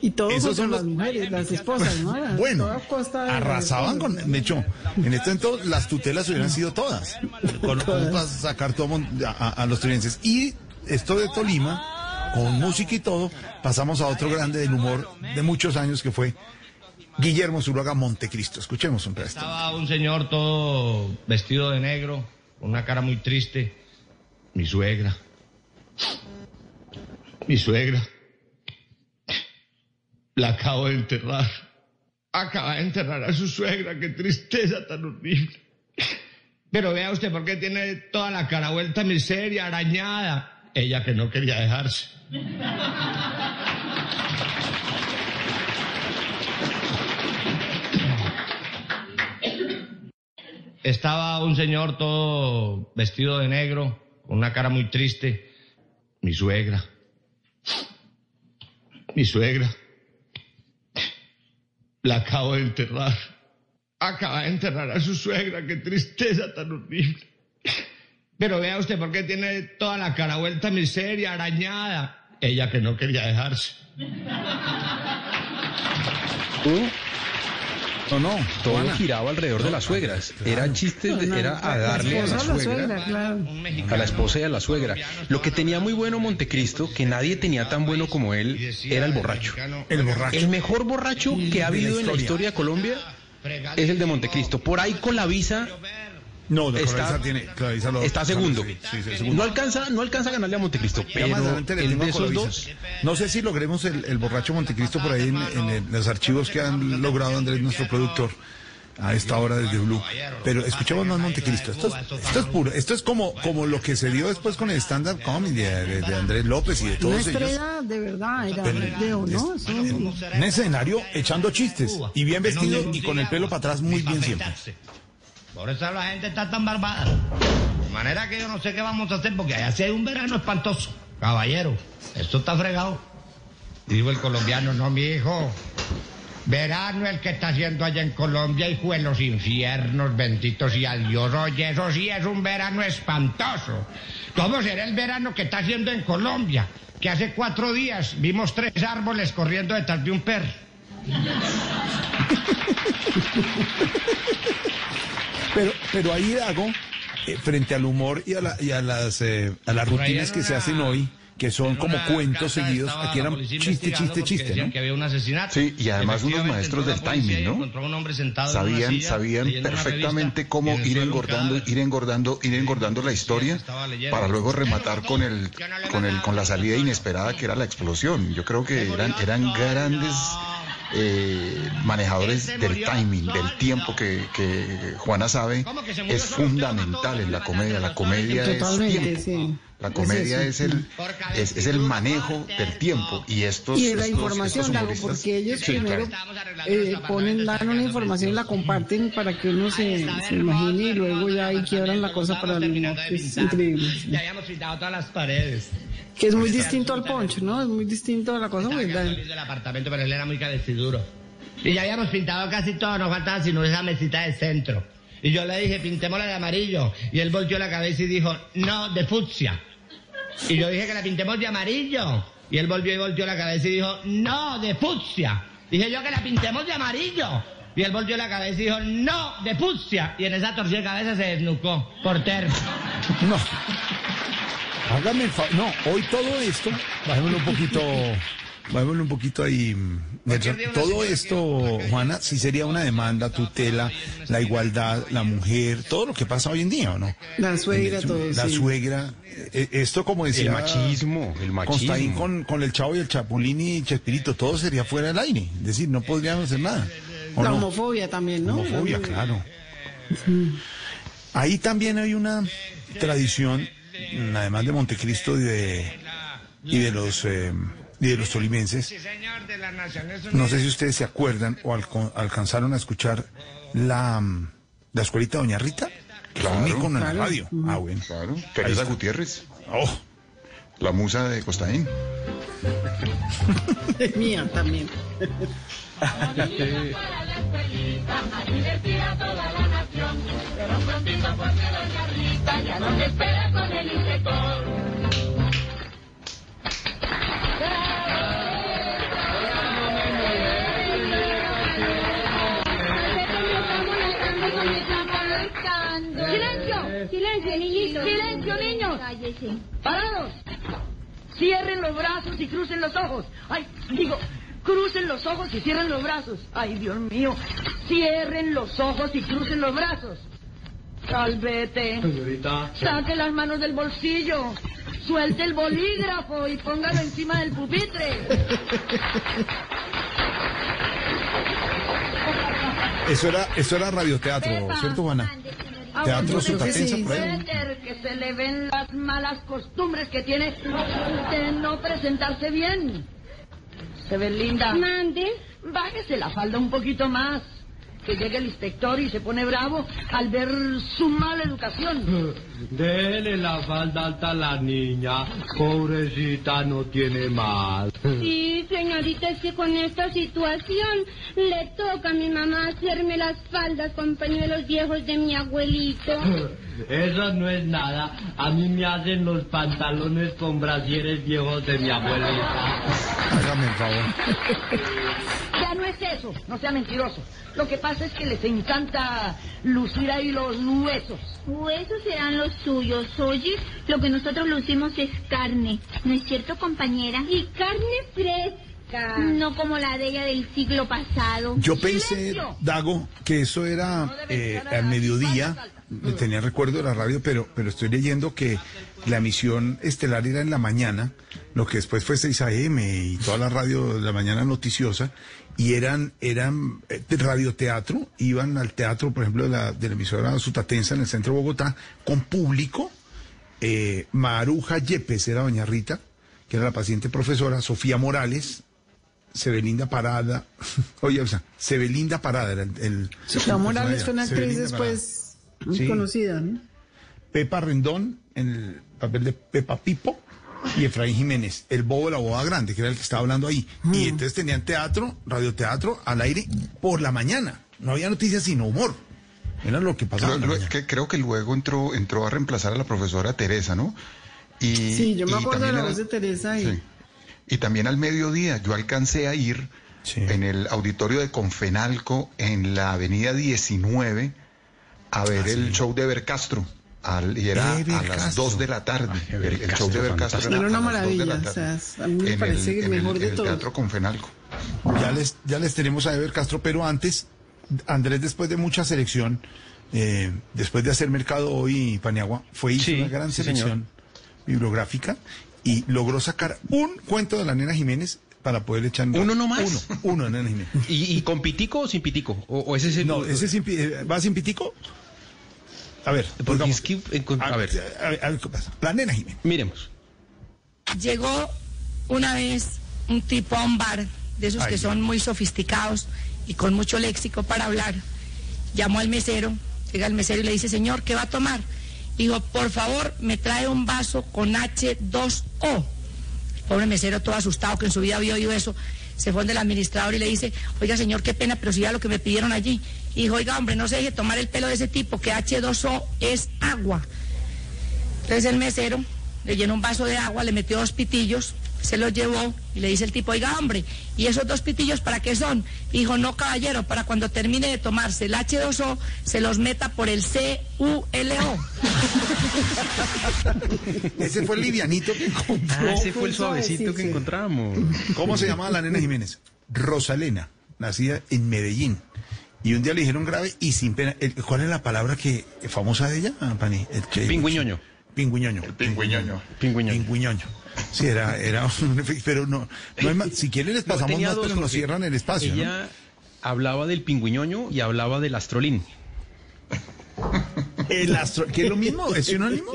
Y todo Esos con son las mujeres, las esposas, ¿no? Bueno, arrasaban con. De hecho, en este momento las tutelas hubieran sido todas. Con, con- para sacar todo a, a- a los tolimenses. Y esto de Tolima, con música y todo, pasamos a otro grande del humor de muchos años que fue Guillermo Zuluaga Montecristo. Escuchemos un pedacito. Estaba un señor todo vestido de negro, con una cara muy triste. Mi suegra. Mi suegra. La acabo de enterrar. Acaba de enterrar a su suegra, qué tristeza tan horrible. Pero vea usted por qué tiene toda la cara vuelta miseria, arañada. Ella que no quería dejarse. Estaba un señor todo vestido de negro, con una cara muy triste. Mi suegra. Mi suegra. La acabo de enterrar. Acaba de enterrar a su suegra. Qué tristeza tan horrible. Pero vea usted por qué tiene toda la cara vuelta miseria, arañada. Ella que no quería dejarse. No, no, todo giraba alrededor de las suegras. Era chiste, de- era a darle a la suegra, claro. a la esposa y a la suegra. Lo que tenía muy bueno Montecristo, que nadie tenía tan bueno como él, era el borracho. El borracho. El mejor borracho que ha habido en la historia. historia de Colombia es el de Montecristo. Por ahí con la visa No, de está, tiene. Lo- está segundo. Sí, sí, segundo. No alcanza, no alcanza a ganarle a Montecristo, pero el de esos dos No sé si logremos el, el borracho Montecristo por ahí en, en el- los archivos que han logrado Andrés, nuestro productor, a esta hora desde Blue. Pero escuchemos más Montecristo. Esto es, esto es puro. Esto es como, como lo que se dio después con el stand-up comedy de, de- Andrés López y de Una todos ellos. estrella de verdad, era Pero- Leo, ¿no? Eso- Un escenario echando chistes y bien vestido y con el pelo para atrás muy bien siempre. Por eso la gente está tan barbada. De manera que yo no sé qué vamos a hacer porque allá sí hay un verano espantoso. Caballero, esto está fregado. Dijo el colombiano, no, mi hijo. Verano el que está haciendo allá en Colombia, hijo de los infiernos, benditos y a Dios. Oye, eso sí es un verano espantoso. ¿Cómo será el verano que está haciendo en Colombia? Que hace cuatro días vimos tres árboles corriendo detrás de un perro. Pero, pero ahí hago, eh, frente al humor y a, la- y a las, eh, a las rutinas que se hacen hoy, que son como cuentos seguidos, aquí eran chiste, chiste, chiste, ¿no? que había un asesinato. Sí, y además unos maestros del timing, ¿no? un hombre sentado en una Sabían, silla, sabían perfectamente cómo ir engordando, cadáver. ir engordando, ir engordando la historia para luego rematar con el, con el, con la salida inesperada que era la explosión. Yo creo que eran, eran grandes eh, manejadores del timing, del tiempo que, que Juana sabe es fundamental en la comedia. La comedia es tiempo. sí. La comedia Es el es, es el manejo del tiempo y estos Y la estos- información, estos humoristas- porque ellos Sí, primero claro. eh, ponen, dan una información y la comparten para que uno se, se imagine y luego ya ahí quiebran la cosa para que Es increíble. sí. Ya habíamos pintado todas las paredes. Que es muy distinto al poncho, ¿no? Es muy distinto a la cosa. Estaba Pues, del apartamento, pero él era muy cabeciduro. Y ya habíamos pintado casi todo, nos faltaba sino esa mesita de centro. Y yo le dije, pintémosla de amarillo. Y él volteó la cabeza y dijo, no, de fucsia. Y yo dije que la pintemos de amarillo. Y él volvió y volteó la cabeza y dijo, no, de fucsia. Dije yo que la pintemos de amarillo. Y él volteó la cabeza y dijo, no, de fucsia. Y en esa torcida cabeza se desnucó, por termo. No. Hágame el favor. No, hoy todo esto, bajémoslo un poquito, bajémoslo un poquito ahí. mm. Todo esto, Juana, sí sería una demanda, tutela, la igualdad, la mujer, todo lo que pasa hoy en día, ¿o no? La suegra, todo. La sí. suegra, eh, esto como decía... El machismo, el machismo. Constaín con, con el Chavo y el Chapulín y Chespirito, todo sería fuera del aire. Es decir, no podríamos hacer nada. ¿o La no? homofobia también, ¿no? Homofobia, claro. Ahí también hay una tradición, además de Montecristo y de, y de los eh, y de los tolimenses. No sé si ustedes se acuerdan o alco- alcanzaron a escuchar la, mm, la escuelita Doña Rita. Claro. Un ícono en la Claro. radio. Ah, bueno. Claro. Teresa. Gutiérrez. Oh. La musa de Costaín. Es mía también. Silencio, silencio, niñitos. Silencio, niños. Parados. Cierren los brazos y crucen los ojos. Ay, digo, crucen los ojos y cierren los brazos. Ay, Dios mío. Cierren los ojos y crucen los brazos. Salvete. Señorita. Saque las manos del bolsillo. Suelte el bolígrafo y póngalo encima del pupitre. Eso era, eso era radioteatro, ¿cierto, Juana? Teatro Sutatensa, por ahí. Suéter, que se le ven las malas costumbres que tiene de no presentarse bien. Se ve linda. Mande. Bájese la falda un poquito más. Que llegue el inspector y se pone bravo al ver su mala educación. Dele la falda alta a la niña. Pobrecita, no tiene más. Sí, señorita, es que con esta situación le toca a mi mamá hacerme las faldas con pañuelos viejos de mi abuelito. Eso no es nada. A mí me hacen los pantalones con brasieres viejos de mi abuelita. Hágame el favor. Ya no es eso, no sea mentiroso. Lo que pasa es que les encanta lucir ahí los huesos. Huesos serán los suyos, oye. Lo que nosotros lucimos es carne. ¿No es cierto, compañera? Y carne fresca. No como la de ella del siglo pasado. Yo pensé, Dago, que eso era eh, al mediodía. Tenía recuerdo de la radio, pero, pero estoy leyendo que la emisión estelar era en la mañana, lo que después fue 6 AM y toda la radio de la mañana noticiosa, y eran, eran eh, de radioteatro, iban al teatro, por ejemplo, de la, de la emisora Sutatensa en el centro de Bogotá, con público. Eh, Maruja Yepes era doña Rita, que era la paciente profesora, Sofía Morales, Sebelinda Parada, oye, o sea, Sebelinda Parada era el... el Sofía Morales fue una actriz Sebelinda Parada. Muy Sí. conocida, ¿no? Pepa Rendón en el papel de Pepa Pipo y Efraín Jiménez, el bobo de la boda grande, que era el que estaba hablando ahí. Y entonces tenían teatro, radioteatro al aire por la mañana. No había noticias sino humor. Era lo que pasaba. Creo, lo- que- creo que luego entró, entró a reemplazar a la profesora Teresa, ¿no? Y, Sí, yo me acuerdo de también la voz de Teresa y... Sí. Y también al mediodía yo alcancé a ir en el auditorio de Confenalco en la avenida 19 a ver el show de Ever Castro. Al- y era Ever a las Castro. 2 de la tarde. Ever el, el show de Ever Castro Era una a las 2 de la maravilla, o tarde. sea, a mí me En parece el- el en mejor el- de el todos. Teatro Confenalco. Ya les, ya les tenemos a Ever Castro, pero antes, Andrés, después de mucha selección, eh, después de hacer Mercado Hoy y Paniagua, fue hizo Sí, una gran sí, selección bibliográfica y logró sacar un cuento de la nena Jiménez para poder echar ¿Uno nomás? Uno, uno nena Jiménez. ¿Y, y con pitico o sin pitico? ¿O, o ese es el- No, ese sin, eh, ¿va sin pitico? A ver, Porque es que a, a ver. a ver, a ver qué pasa. La nena Jiménez. Miremos. Llegó una vez un tipo a un bar, de esos Ay, que son muy sofisticados y con mucho léxico para hablar. Llamó al mesero, llega el mesero y le dice, señor, ¿qué va a tomar? Dijo, por favor, me trae un vaso con H2O. Pobre mesero, todo asustado, que en su vida había oído eso, se fue donde el administrador y le dice, oiga, señor, qué pena, pero si ya lo que me pidieron allí. Y dijo, oiga, hombre, no se deje tomar el pelo de ese tipo, que H2O es agua. Entonces el mesero le llenó un vaso de agua, le metió dos pitillos, se los llevó y le dice el tipo, oiga hombre, ¿y esos dos pitillos para qué son? Y dijo, no caballero, para cuando termine de tomarse el H2O, se los meta por el C-U-L-O. Ese fue el livianito que encontró. Ah, ese fue el suavecito que encontramos. ¿Cómo se llamaba la nena Jiménez? Rosalena, nacida en Medellín. Y un día le dijeron grave y sin pena. ¿Cuál es la palabra que famosa de ella, Pani? El que- Pingüiñoño. Pingüiñoño. El pingüiñoño. Pingüiñoño. Pingüiñoño. Sí, era, era un efecto, pero no, no hay más. Si quieren les pasamos más, pero nos cierran el espacio. ¿no? Ella hablaba del pingüiñoño y hablaba del astrolín. El astro, ¿qué es lo mismo? ¿Es sinónimo?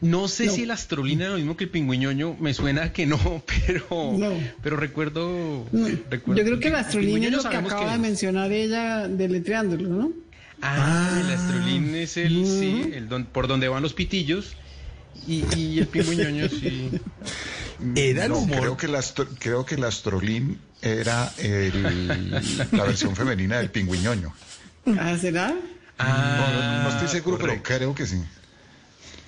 No sé si el astrolín era lo mismo que el pingüiñoño, me suena que no, pero, pero recuerdo, recuerdo Yo creo que la astrolínea es lo que acaba que- de mencionar ella deletreándolo, ¿no? Ah, el astrolín es el, sí, el don- por donde van los pitillos y, y el pingüiñoño sí. Era el No, humor. Creo que, el astro- creo que el astrolín era el- la versión femenina del pingüiñoño. Ah, ¿será? No, no- no estoy seguro, pero creo que sí.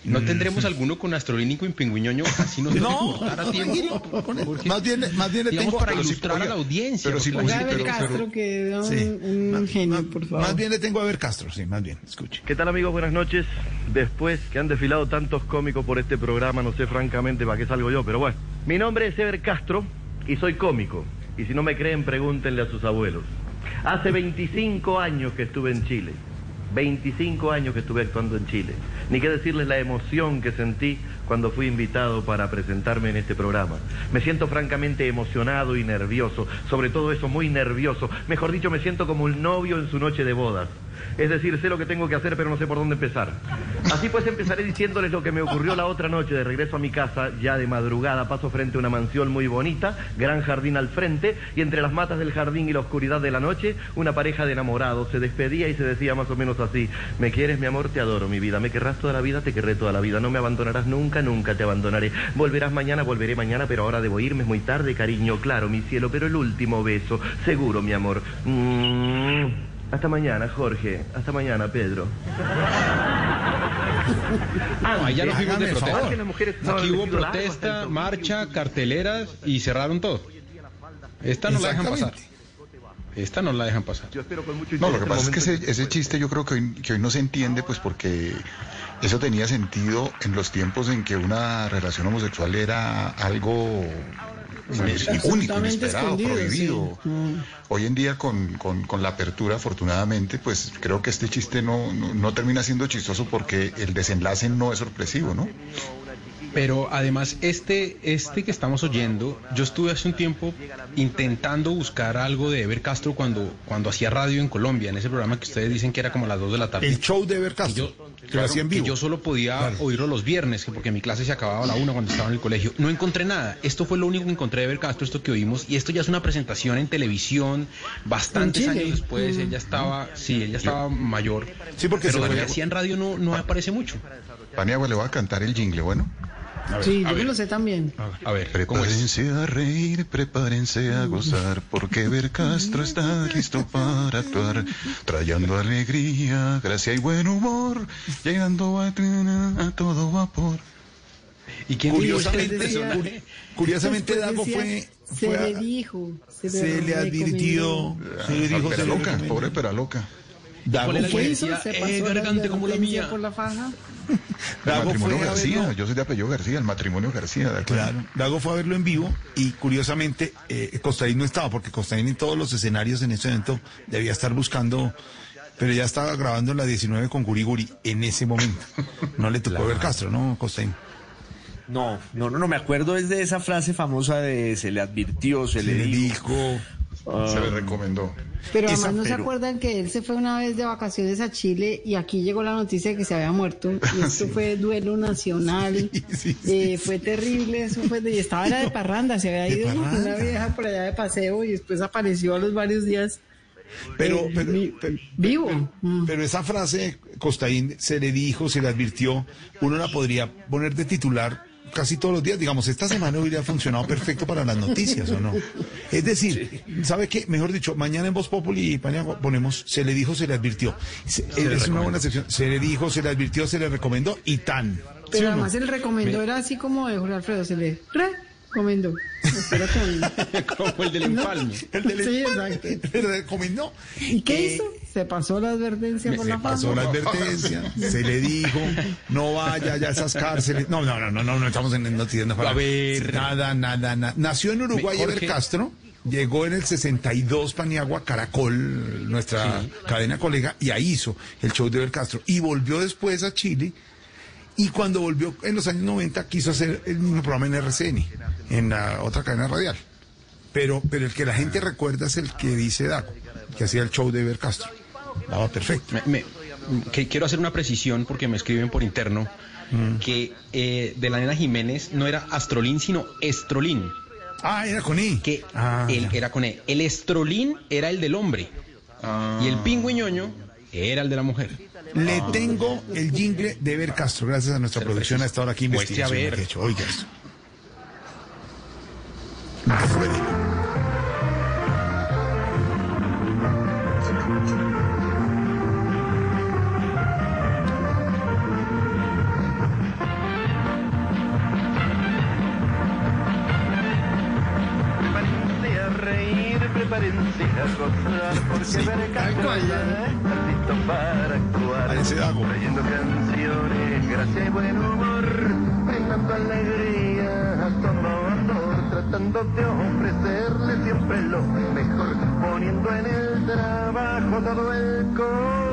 ¿No tendremos alguno con astrolín y pingüiñoño? Así nos No, cortar a no, tiempo. Más bien, más bien le tengo para ilustrar a la audiencia. pero si Oiga, a ver, pero- Castro, pero- que un, Sí. un genio, por favor. Más bien le tengo a ver Castro, sí, más bien. Escuche. ¿Qué tal amigos? Buenas noches. Después que han desfilado tantos cómicos por este programa, no sé francamente para qué salgo yo, pero bueno. Mi nombre es Ever Castro y soy cómico. Y si no me creen, pregúntenle a sus abuelos. Hace 25 años que estuve en Chile. 25 años que estuve actuando en Chile. Ni qué decirles la emoción que sentí cuando fui invitado para presentarme en este programa. Me siento francamente emocionado y nervioso, sobre todo eso, muy nervioso. Mejor dicho, me siento como un novio en su noche de bodas. Es decir, sé lo que tengo que hacer, pero no sé por dónde empezar. Así pues empezaré diciéndoles lo que me ocurrió la otra noche de regreso a mi casa, ya de madrugada, paso frente a una mansión muy bonita, gran jardín al frente, y entre las matas del jardín y la oscuridad de la noche, una pareja de enamorados se despedía y se decía más o menos así, me quieres, mi amor, te adoro, mi vida, me querrás toda la vida, te querré toda la vida, no me abandonarás nunca, nunca te abandonaré, volverás mañana, volveré mañana, pero ahora debo irme, es muy tarde, cariño, claro, mi cielo, pero el último beso, seguro, mi amor. Mm. Hasta mañana, Jorge. Hasta mañana, Pedro. Ah, ahí ya fuimos de protesta. Aquí hubo protesta, marcha, carteleras y cerraron todo. Esta no la dejan pasar. Esta no la dejan pasar. No, lo que pasa es que momento ese, ese chiste yo creo que hoy, que hoy no se entiende, pues porque eso tenía sentido en los tiempos en que una relación homosexual era algo único, inesperado, prohibido. sí. Mm. Hoy en día con, con- con la apertura, afortunadamente, pues creo que este chiste no, no, no termina siendo chistoso porque el desenlace no es sorpresivo, ¿no? Pero además, este, este que estamos oyendo, yo estuve hace un tiempo intentando buscar algo de Ever Castro cuando, cuando hacía radio en Colombia, en ese programa que ustedes dicen que era como a las 2 de la tarde. El show de Ever Castro, que lo Claro, hacía en vivo. que yo solo podía oírlo los viernes, que porque mi clase se acababa a la una cuando estaba en el colegio. No encontré nada. Esto fue lo único que encontré de Ever Castro, esto que oímos. Y esto ya es una presentación en televisión, bastantes En años después. Mm. Ella estaba, sí, ella estaba mayor. Sí, porque pero lo que hacía en radio no, no aparece mucho. Paniagua le va a cantar el jingle, bueno. Sí, yo me lo sé también. A ver, ¿cómo es? Prepárense a reír, prepárense a gozar, porque Ver Castro está listo para actuar, trayendo alegría, gracia y buen humor, llegando a, a todo vapor. ¿Y quién Curiosamente, decía- curi- curiosamente Dago fue, Se le dijo. Se, se le advirtió, se le dijo, se recomendó. pobre Peraloca. Dago ¿Cuál era el fue, Se "Eh, pasó gargante como la mía"? por la faja. El Dago matrimonio fue García, verlo. yo soy de apellido García, el matrimonio García, de acuerdo. Claro, Dago fue a verlo en vivo y curiosamente eh, Costaín no estaba porque Costaín en todos los escenarios en ese evento debía estar buscando, pero ya estaba grabando en la 19 con Guri Guri en ese momento. No le tocó ver Castro, ¿no, Costaín? No, no, no, no, me acuerdo es de esa frase famosa de se le advirtió, se, le, dijo. Ah, Se le recomendó. Pero Esa, además no se acuerdan que él se fue una vez de vacaciones a Chile y aquí llegó la noticia de que se había muerto. Y esto fue duelo nacional. Eh, fue terrible, eso fue de, y estaba era de parranda, se había ido una vieja por allá de paseo y después apareció a los varios días. Pero, eh, pero, vi- pero- vivo. Mm. pero esa frase, Costaín, se le dijo, se le advirtió, uno la podría poner de titular casi todos los días. Digamos, esta semana hubiera funcionado perfecto para las noticias, ¿o no? Es decir, ¿sabe qué? Mejor dicho, mañana en Voz Populi y Paniagua ponemos, se le dijo, se le advirtió. Se- le es una buena sección. Se le dijo, se le advirtió, se le recomendó y tan. ¿Sí Pero o no? además el recomendó era así como de Jorge Alfredo, se le recomendó. Con- Como el del empalme. El del- Sí, exacto. Le recomendó. ¿Y qué Eh, hizo? Se pasó la advertencia por Se la pasó la advertencia, se le dijo, no vaya ya a esas cárceles. No, no, no, no, no, no estamos en noticias. no, A ver. Nada, nada, nada. Nació en Uruguay Me- Ever Jorge. Castro, llegó en el 62 Paniagua Caracol, nuestra cadena colega, y ahí hizo el show de Ever Castro. Y volvió después a Chile. Y cuando volvió en los años 90 quiso hacer el mismo programa en RCN, en la otra cadena radial. Pero, pero el que la gente recuerda es el que dice Dago, que hacía el show de Ever Castro. Daba perfecto. Me- me- que quiero hacer una precisión porque me escriben por interno Mm. que eh, de la nena Jiménez no era Astrolín, sino Estrolín. Ah, era con I. Que Ah, él ya. era con E. El Estrolín era el del hombre. Y el pingüiñoño era el de la mujer. Le tengo el jingle de Ever Castro, gracias a nuestra producción a esta hora aquí investigación. ver. Oiga esto. Castro está listo para actuar. Parece Dago. Trayendo canciones, gracia y buen humor, brindando alegría a todo tratando de ofrecerle siempre lo mejor, poniendo en el trabajo todo el corazón.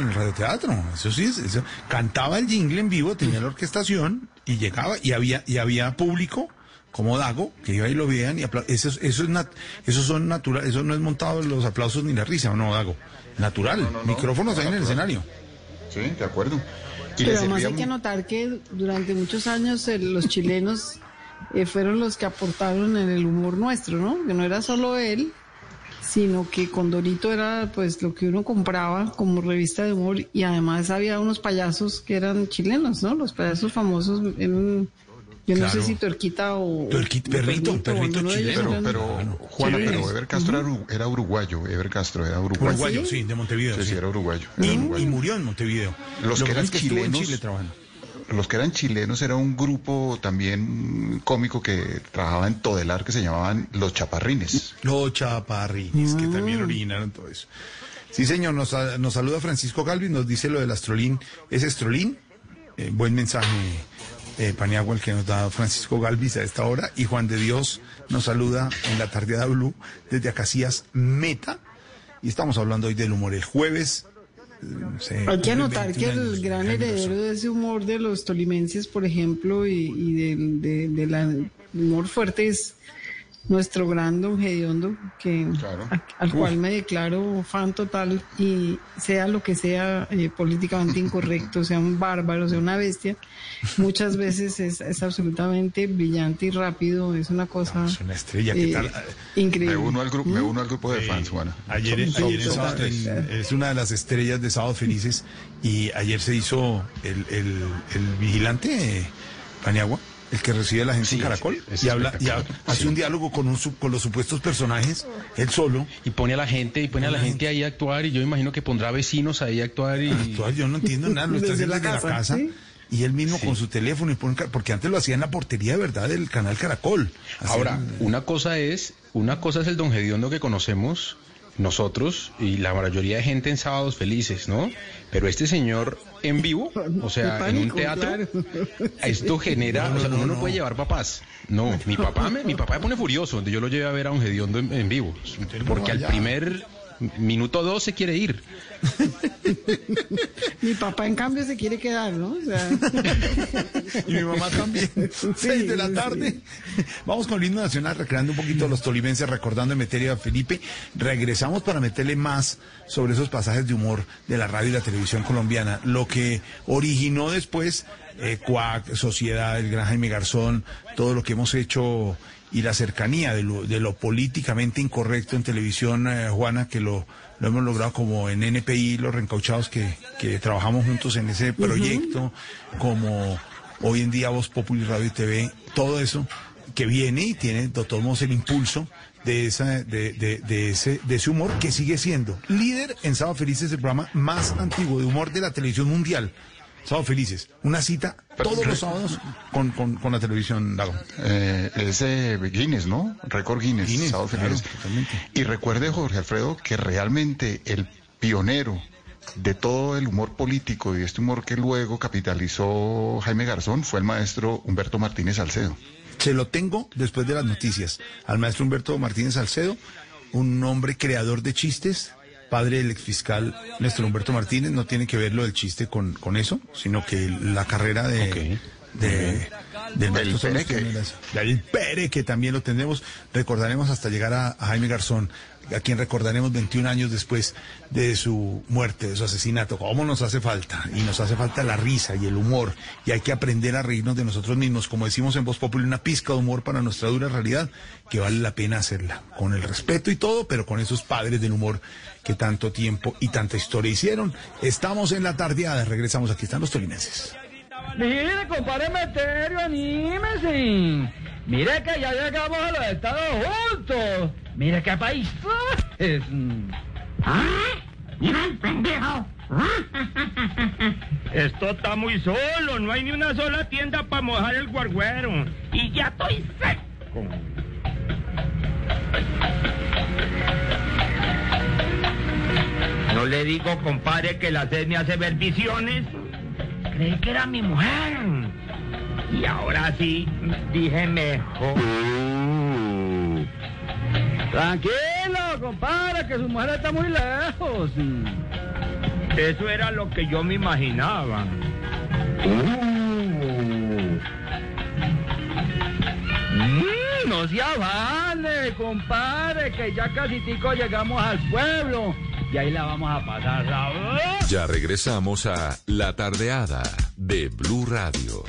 En el radioteatro. Eso sí, eso, cantaba el jingle en vivo, tenía la orquestación y llegaba y había y había público como Dago que iba y lo veían y apla- eso, es- eso es nat- eso son natural, eso no es montado los aplausos ni la risa, no Dago, natural, micrófonos ahí en el escenario. Sí, de acuerdo. Y Pero además hay que mu- notar que durante muchos años eh, los chilenos eh, fueron los que aportaron en el humor nuestro, ¿no? Que no era solo él, sino que Condorito era pues lo que uno compraba como revista de humor y además había unos payasos que eran chilenos, ¿no? Los payasos famosos eran, yo no sé si Tuerquita o... Tuerquita, perrito, perrito ellos Pero, pero Juana, Sí. pero Ever Castro era, uru- era uruguayo, Ever Castro era uruguayo. Uruguayo, sí, de Montevideo. Sí, sí, era uruguayo. Y, era uruguayo. y murió en Montevideo. Los Lo que eran en chilenos, Chile trabajando. Los que eran chilenos era un grupo también cómico que trabajaba en Todelar que se llamaban Los Chaparrines. Los chaparrines, que también originaron todo eso. Sí, señor, nos, sa- nos saluda Francisco Galvin, nos dice lo del astrolín. ¿Es estrolín? Eh, buen mensaje, eh, Paniagua, el que nos da Francisco Galvis a esta hora. Y Juan de Dios nos saluda en la tardeada Blue desde Acacías Meta. Y estamos hablando hoy del humor. El jueves. Hay que anotar que 21 el gran heredero de ese humor de los tolimenses, por ejemplo, y, y del de, de la humor fuerte es nuestro gran don Gediondo, que, a- al cual me declaro fan total y sea lo que sea eh, políticamente incorrecto, sea un bárbaro, sea una bestia, muchas veces es, es absolutamente brillante y rápido, es una cosa Es una estrella, ¿qué eh, tal? increíble. Me uno al grupo, me uno al grupo de fans, Juana. Ayer, en- es una de las estrellas de Sábado Felices y ayer se hizo el, el, el vigilante eh, Paniagua, el que recibe a la gente en Caracol es y habla y hace un diálogo con, un, su- con los supuestos personajes, él solo. Y pone a la gente, y pone a la gente ahí a actuar, y yo imagino que pondrá vecinos ahí a actuar y... Actuar, yo no entiendo nada, lo está haciendo la desde la casa, casa. ¿sí? Y él mismo con su teléfono, y pone, porque antes lo hacía en la portería de verdad del canal Caracol. Ahora, una cosa es, una cosa es el don Gediondo que conocemos nosotros y la mayoría de gente en sábados felices, ¿no? Pero este señor en vivo, o sea, en un teatro, claro. esto genera, o sea, uno no puede llevar papás. No, mi papá me, mi papá me pone furioso, donde yo lo llevé a ver a un Gediondo en, en vivo, porque al primer minuto dos se quiere ir. Mi papá, en cambio, se quiere quedar, ¿no? O sea... Y mi mamá también. Seis de la sí, tarde. Vamos con el himno nacional, recreando un poquito a los tolimenses, recordando Emeterio a Felipe. Regresamos para meterle más sobre esos pasajes de humor de la radio y la televisión colombiana. Lo que originó después eh, Cuac, Sociedad, el gran Jaime Garzón, todo lo que hemos hecho y la cercanía de lo, de lo políticamente incorrecto en televisión, eh, Juana, que lo, lo hemos logrado como en NPI, los reencauchados que, que trabajamos juntos en ese proyecto, como hoy en día Voz Populi Radio y TV, todo eso que viene y tiene de todos modos el impulso de esa de, de, de ese de ese humor que sigue siendo líder en Sábado Felices el programa más antiguo de humor de la televisión mundial Sábado Felices una cita todos los sábados con, con, con la televisión Dago Eh, es eh, Guinness, ¿no? Récord Guinness. Guinness, Sábado claro, Felices. Y recuerde, Jorge Alfredo, que realmente el pionero de todo el humor político y este humor que luego capitalizó Jaime Garzón fue el maestro Humberto Martínez Salcedo. Se lo tengo después de las noticias al maestro Humberto Martínez Salcedo, un hombre creador de chistes, padre del exfiscal Néstor Humberto Martínez. No tiene que ver lo del chiste con, con eso, sino que la carrera de, de- del maestro era esa. Del Pere, que también lo tendremos. Recordaremos hasta llegar a, a Jaime Garzón, a quien recordaremos 21 años después de su muerte, de su asesinato. ¿Cómo nos hace falta? Y nos hace falta la risa y el humor. Y hay que aprender a reírnos de nosotros mismos. Como decimos en Voz Popular, una pizca de humor para nuestra dura realidad, que vale la pena hacerla. Con el respeto y todo, pero con esos padres del humor que tanto tiempo y tanta historia hicieron. Estamos en la tardeada. Regresamos. Aquí están los tolimenses. Mire, compadre Meterio, anímese. Mire que ya llegamos a los Estados juntos. Mire qué país. Es... ¿Ah? Mira el pendejo. Esto está muy solo, no hay ni una sola tienda para mojar el guarguero. Y ya estoy seco. No le digo, compadre, que la sed me hace ver visiones. Creí que era mi mujer. Y ahora sí, dije mejor. Tranquilo, compadre, que su mujer está muy lejos. Eso era lo que yo me imaginaba. No se afane, compadre, que ya casi tico llegamos al pueblo. Y ahí la vamos a pasar sabroso. Ya regresamos a La Tardeada de Blue Radio.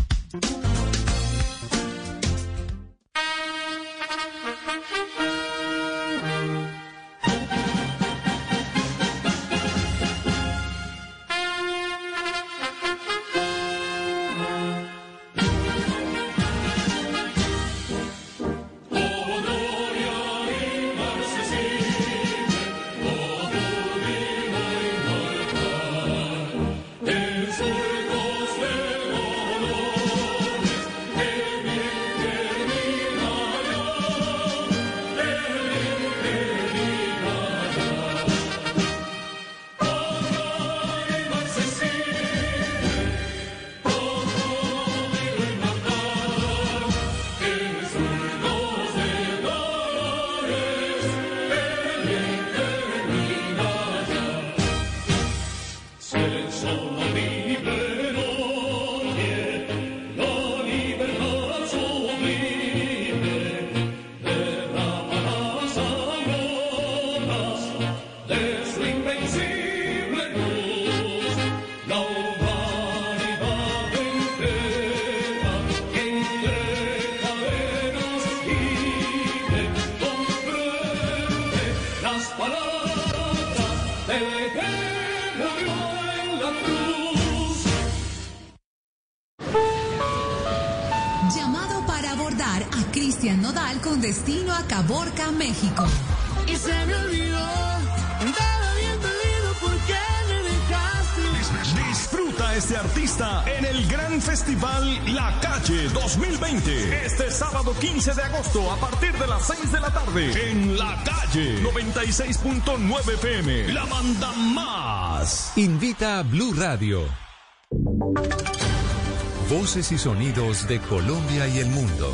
México. Y se me olvidó, bien porque me dejaste. Disfruta a este artista en el gran festival La Calle 2020. Este sábado 15 de agosto a partir de las 6 de la tarde en La Calle 96.9 FM. La banda más. Invita a Blue Radio. Voces y sonidos de Colombia y el mundo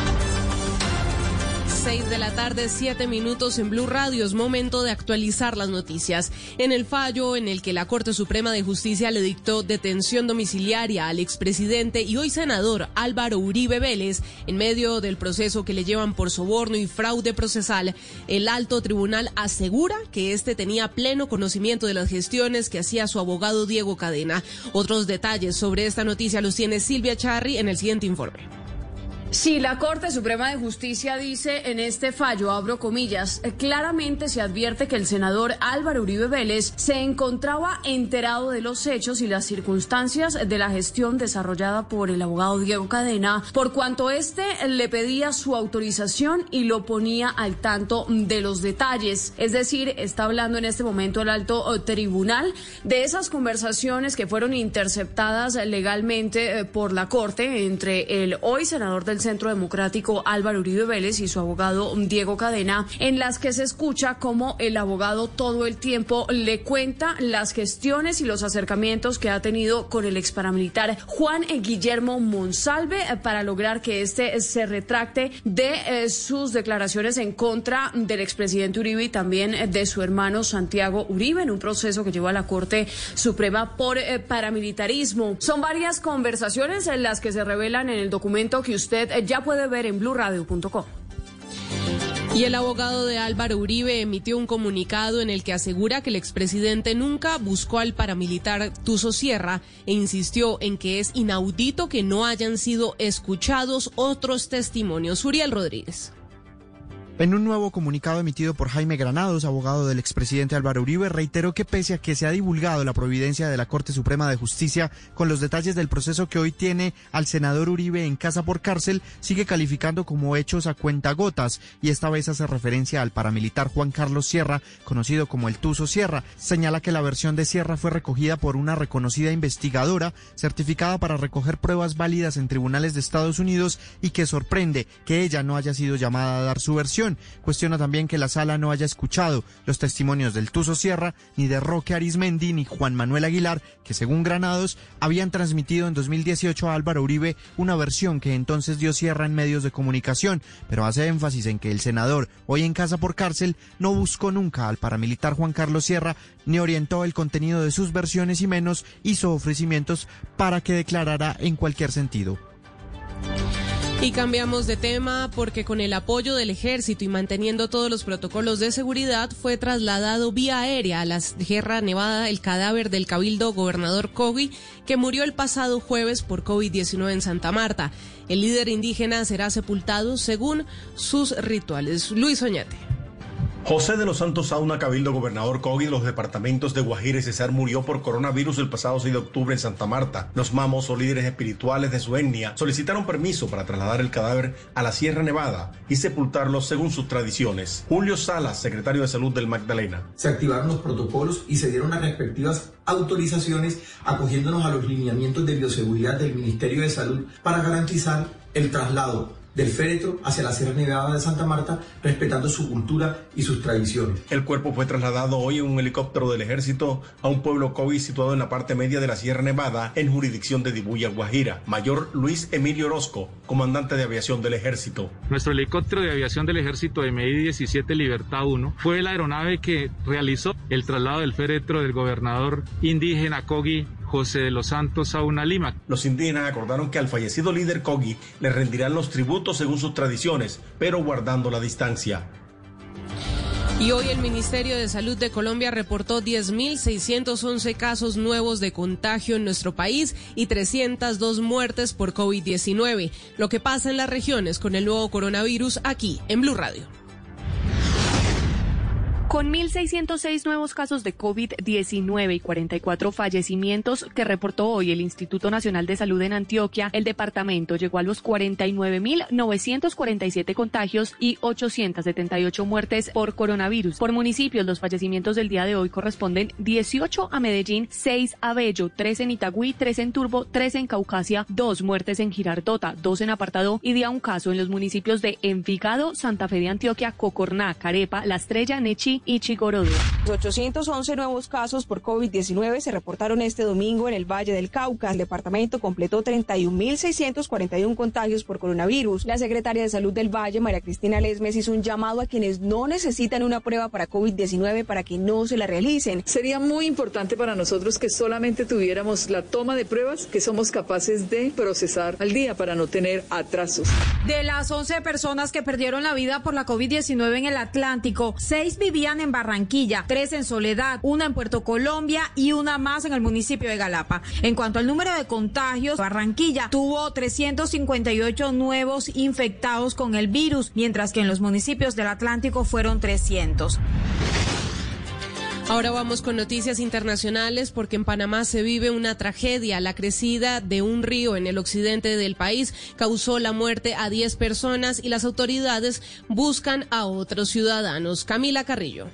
6 de la tarde, 7 minutos en Blue Radio. Es momento de actualizar las noticias. En el fallo en el que la Corte Suprema de Justicia le dictó detención domiciliaria al expresidente y hoy senador Álvaro Uribe Vélez, en medio del proceso que le llevan por soborno y fraude procesal, el alto tribunal asegura que este tenía pleno conocimiento de las gestiones que hacía su abogado Diego Cadena. Otros detalles sobre esta noticia los tiene Silvia Charri en el siguiente informe. Sí, la Corte Suprema de Justicia dice en este fallo, abro comillas, claramente se advierte que el senador Álvaro Uribe Vélez se encontraba enterado de los hechos y las circunstancias de la gestión desarrollada por el abogado Diego Cadena, por cuanto éste le pedía su autorización y lo ponía al tanto de los detalles. Es decir, está hablando en este momento el alto eh, tribunal de esas conversaciones que fueron interceptadas legalmente eh, por la Corte entre el hoy senador del Centro Democrático Álvaro Uribe Vélez y su abogado Diego Cadena, en las que se escucha cómo el abogado todo el tiempo le cuenta las gestiones y los acercamientos que ha tenido con el ex paramilitar Juan Guillermo Monsalve eh, para lograr que este se retracte de eh, sus declaraciones en contra del expresidente Uribe y también eh, de su hermano Santiago Uribe en un proceso que llevó a la Corte Suprema por paramilitarismo. Son varias conversaciones en las que se revelan en el documento que usted eh, ya puede ver en blurradio.com. Y el abogado de Álvaro Uribe emitió un comunicado en el que asegura que el expresidente nunca buscó al paramilitar Tuso Sierra e insistió en que es inaudito que no hayan sido escuchados otros testimonios. Uriel Rodríguez. En un nuevo comunicado emitido por Jaime Granados, abogado del expresidente Álvaro Uribe, reiteró que pese a que se ha divulgado la providencia de la Corte Suprema de Justicia con los detalles del proceso que hoy tiene al senador Uribe en casa por cárcel, sigue calificando como hechos a cuentagotas y esta vez hace referencia al paramilitar Juan Carlos Sierra, conocido como el Tuso Sierra. Señala que la versión de Sierra fue recogida por una reconocida investigadora certificada para recoger pruebas válidas en tribunales de Estados Unidos y que sorprende que ella no haya sido llamada a dar su versión. Cuestiona también que la sala no haya escuchado los testimonios del Tuso Sierra, ni de Roque Arismendi, ni Juan Manuel Aguilar, que según Granados habían transmitido en 2018 a Álvaro Uribe una versión que entonces dio Sierra en medios de comunicación, pero hace énfasis en que el senador, hoy en casa por cárcel, no buscó nunca al paramilitar Juan Carlos Sierra, ni orientó el contenido de sus versiones y menos hizo ofrecimientos para que declarara en cualquier sentido. Y cambiamos de tema porque con el apoyo del ejército y manteniendo todos los protocolos de seguridad fue trasladado vía aérea a la Sierra Nevada el cadáver del cabildo gobernador Cogi que murió el pasado jueves por COVID-19 en Santa Marta. El líder indígena será sepultado según sus rituales. Luis Oñate. José de los Santos Sauna, cabildo gobernador COVID de los departamentos de Guajira y Cesar, murió por coronavirus el pasado 6 de octubre en Santa Marta. Los mamos o líderes espirituales de su etnia solicitaron permiso para trasladar el cadáver a la Sierra Nevada y sepultarlo según sus tradiciones. Julio Salas, secretario de Salud del Magdalena. Se activaron los protocolos y se dieron las respectivas autorizaciones acogiéndonos a los lineamientos de bioseguridad del Ministerio de Salud para garantizar el traslado del féretro hacia la Sierra Nevada de Santa Marta, respetando su cultura y sus tradiciones. El cuerpo fue trasladado hoy en un helicóptero del ejército a un pueblo COVID situado en la parte media de la Sierra Nevada, en jurisdicción de Dibuya, Guajira. Mayor Luis Emilio Orozco, comandante de aviación del ejército. Nuestro helicóptero de aviación del ejército de MI-17 Libertad 1 fue la aeronave que realizó el traslado del féretro del gobernador indígena Kogi José de los Santos Sauna Lima. Los indígenas acordaron que al fallecido líder Kogi le rendirán los tributos según sus tradiciones, pero guardando la distancia. Y hoy el Ministerio de Salud de Colombia reportó 10.611 casos nuevos de contagio en nuestro país y 302 muertes por COVID-19. Lo que pasa en las regiones con el nuevo coronavirus aquí en Blue Radio. Con 1.606 nuevos casos de COVID-19 y 44 fallecimientos que reportó hoy el Instituto Nacional de Salud en Antioquia, el departamento llegó a los 49.947 contagios y 878 muertes por coronavirus. Por municipios, los fallecimientos del día de hoy corresponden 18 a Medellín, 6 a Bello, 3 en Itagüí, 3 en Turbo, 3 en Caucasia, 2 muertes en Girardota, 2 en Apartado y día un caso en los municipios de Envigado, Santa Fe de Antioquia, Cocorná, Carepa, La Estrella, Nechi y Chigorodó. 811 nuevos casos por COVID-19 se reportaron este domingo en el Valle del Cauca. El departamento completó 31.641 contagios por coronavirus. La secretaria de Salud del Valle, María Cristina Lesmes, hizo un llamado a quienes no necesitan una prueba para COVID-19 para que no se la realicen. Sería muy importante para nosotros que solamente tuviéramos la toma de pruebas que somos capaces de procesar al día para no tener atrasos. De las 11 personas que perdieron la vida por la COVID-19 en el Atlántico, 6 vivían en Barranquilla, tres en Soledad, una en Puerto Colombia y una más en el municipio de Galapa. En cuanto al número de contagios, Barranquilla tuvo 358 nuevos infectados con el virus, mientras que en los municipios del Atlántico fueron 300. Ahora vamos con noticias internacionales porque en Panamá se vive una tragedia. La crecida de un río en el occidente del país causó la muerte a 10 personas y las autoridades buscan a otros ciudadanos. Camila Carrillo.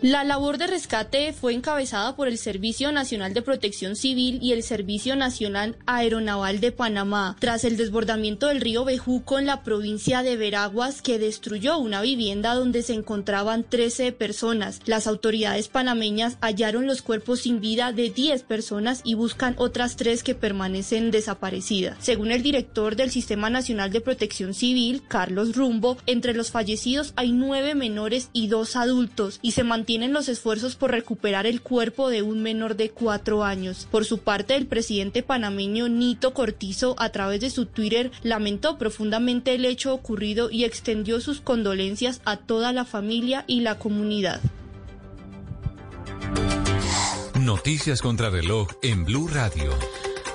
La labor de rescate fue encabezada por el Servicio Nacional de Protección Civil y el Servicio Nacional Aeronaval de Panamá, tras el desbordamiento del río Bejuco en la provincia de Veraguas que destruyó una vivienda donde se encontraban 13 personas. Las autoridades panameñas hallaron los cuerpos sin vida de 10 personas y buscan otras tres que permanecen desaparecidas. Según el director del Sistema Nacional de Protección Civil, Carlos Rumbo, entre los fallecidos hay nueve menores y dos adultos y se mantienen los esfuerzos por recuperar el cuerpo de un menor de cuatro años. Por su parte, el presidente panameño Nito Cortizo, a través de su Twitter, lamentó profundamente el hecho ocurrido y extendió sus condolencias a toda la familia y la comunidad. Noticias contra reloj en Blue Radio.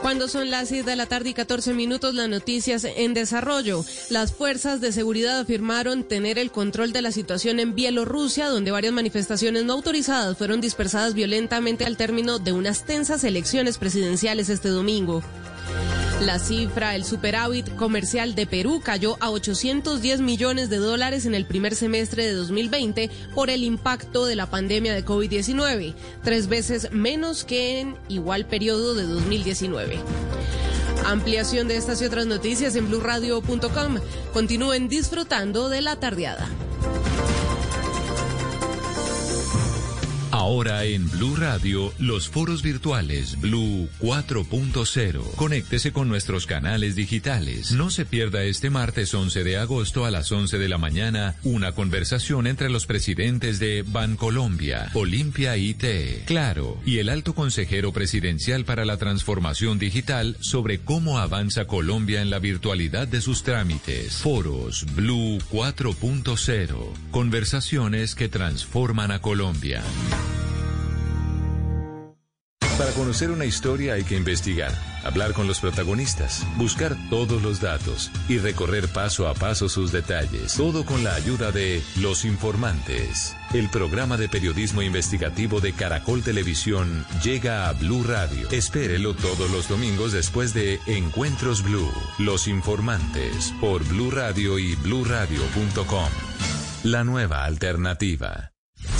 Cuando son las 6 de la tarde y 14 minutos, las noticias en desarrollo. Las fuerzas de seguridad afirmaron tener el control de la situación en Bielorrusia, donde varias manifestaciones no autorizadas fueron dispersadas violentamente al término de unas tensas elecciones presidenciales este domingo. La cifra, el superávit comercial de Perú cayó a 810 millones de dólares en el primer semestre de 2020 por el impacto de la pandemia de COVID-19, tres veces menos que en igual periodo de 2019. Ampliación de estas y otras noticias en blurradio.com. Continúen disfrutando de la tardeada. Ahora en Blue Radio, los foros virtuales Blue 4.0. Conéctese con nuestros canales digitales. No se pierda este martes 11 de agosto a las 11 de la mañana una conversación entre los presidentes de Bancolombia, Olimpia IT, Claro y el alto consejero presidencial para la transformación digital sobre cómo avanza Colombia en la virtualidad de sus trámites. Foros Blue 4.0. Conversaciones que transforman a Colombia. Para conocer una historia hay que investigar, hablar con los protagonistas, buscar todos los datos y recorrer paso a paso sus detalles. Todo con la ayuda de Los Informantes. El programa de periodismo investigativo de Caracol Televisión llega a Blue Radio. Espérelo todos los domingos después de Encuentros Blue. Los Informantes por Blue Radio y bluradio.com. La nueva alternativa.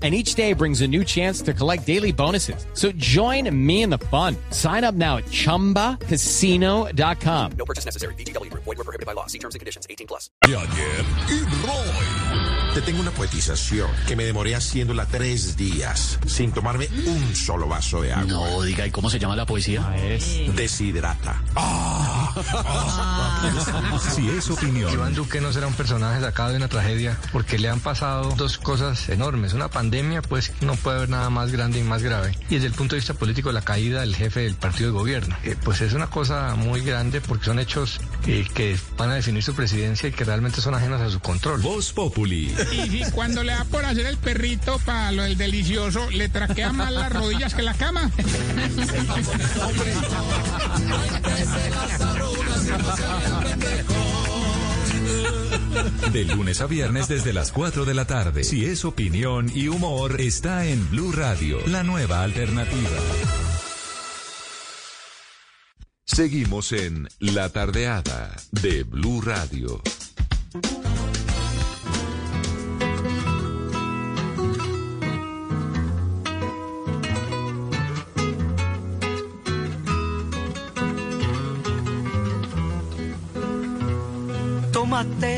And each day brings a new chance to collect daily bonuses. So join me in the fun. Sign up now at chumbacasino.com. No purchase necessary. VGW Group. Void were prohibited by law. See terms and conditions. 18 plus. De ayer y Roy. Te tengo una poetización que me demoré haciéndola tres días sin tomarme un solo vaso de agua. No, diga, ¿y cómo se llama la poesía? Es deshidrata. Si es opinión. Iván Duque no será un personaje sacado de una tragedia porque le han pasado dos cosas enormes. Una pandemia, pues no puede haber nada más grande y más grave. Y desde el punto de vista político, la caída del jefe del partido de gobierno. Eh, pues es una cosa muy grande porque son hechos eh, que van a definir su presidencia y que realmente son ajenos a su control. Voz Populi. Y si cuando le da por hacer el perrito para lo del delicioso, le traquea más las rodillas que la cama. De lunes a viernes desde las 4 de la tarde. Si es opinión y humor, está en Blue Radio, la nueva alternativa. Seguimos en La Tardeada de Blue Radio. Tómate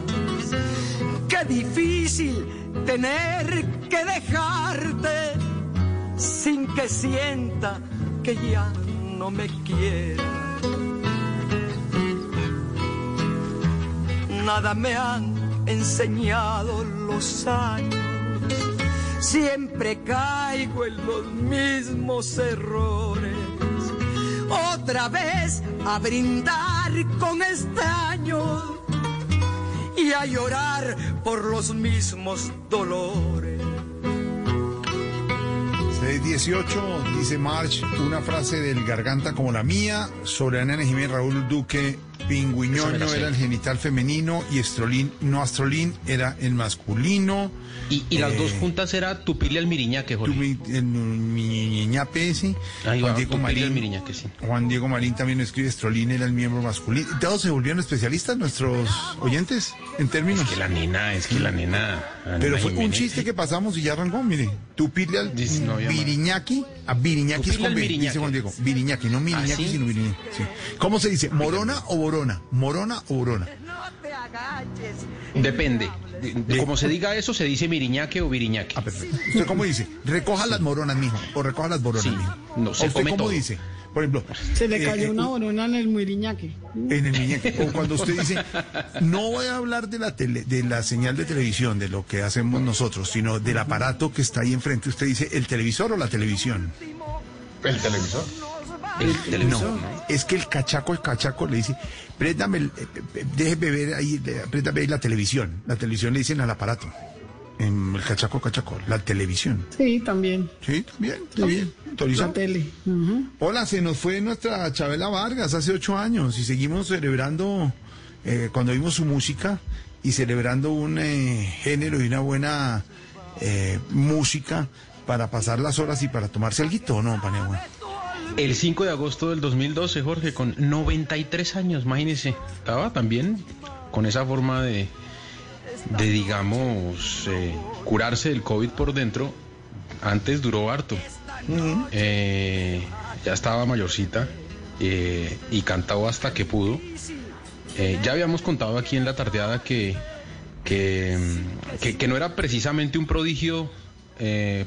Difícil tener que dejarte sin que sienta que ya no me quieras. Nada me han enseñado los años. Siempre caigo en los mismos errores. Otra vez a brindar con extraños y a llorar por los mismos dolores. 618, dice March, una frase del garganta como la mía sobre Ana Jiménez Raúl Duque. Pingüiñoño era el genital femenino y estrolín, no astrolín, era el masculino. Y, y las Eh, dos juntas era tupirle al miriñaque, Jorge. El mi ñape ese. Ahí va, Juan Diego Marín. sí. Juan Diego Marín también escribe, Estrolín era el miembro masculino. ¿Todos se volvieron especialistas nuestros oyentes en términos? Es que la nena, es que la nena. Pero fue un chiste que pasamos y ya arrancó, mire. Tupirle al no. Viriñaki, a Viriñaki es con B, dice Juan Diego. Viriñaki, no Miriñaki, ¿Ah, sí? sino Viriñaki. ¿Cómo se dice? ¿Morona o Borona? ¿Morona o Borona? Depende. De- de como se diga eso, se dice miriñaque o viriñaque. Ah, perfecto. ¿Usted cómo dice? Recoja las moronas, mijo. O recoja las boronas, Sí. mijo. No, ¿O se usted come cómo todo. dice? Por ejemplo. Se le eh, cayó eh, una borona en el muiriñaque. En el muñeco. O cuando usted dice, no voy a hablar de la tele, de la señal de televisión, de lo que hacemos nosotros, sino del aparato que está ahí enfrente. Usted dice, ¿el televisor o la televisión? El televisor. El televisor, no, ¿no? es que el cachaco, el cachaco le dice, préstame, el- eh, eh, déjeme ver ahí, eh, préstame ahí la televisión. La televisión le dicen al aparato. En el cachaco, cachaco, la televisión. Sí, también. Sí, también, bien. autorizado. La tele. Hola, se nos fue nuestra Chabela Vargas hace ocho años y seguimos celebrando eh, cuando vimos su música y celebrando un eh, género y una buena eh, música para pasar las horas y para tomarse algo, ¿no, Paniagua? El 5 de agosto del 2012, Jorge, con 93 años, imagínese. Estaba también con esa forma de, de digamos, eh, curarse del COVID por dentro. Antes duró harto. Eh, ya estaba mayorcita eh, y cantaba hasta que pudo. Ya habíamos contado aquí en la tardeada que, que, mm, que- que no era precisamente un prodigio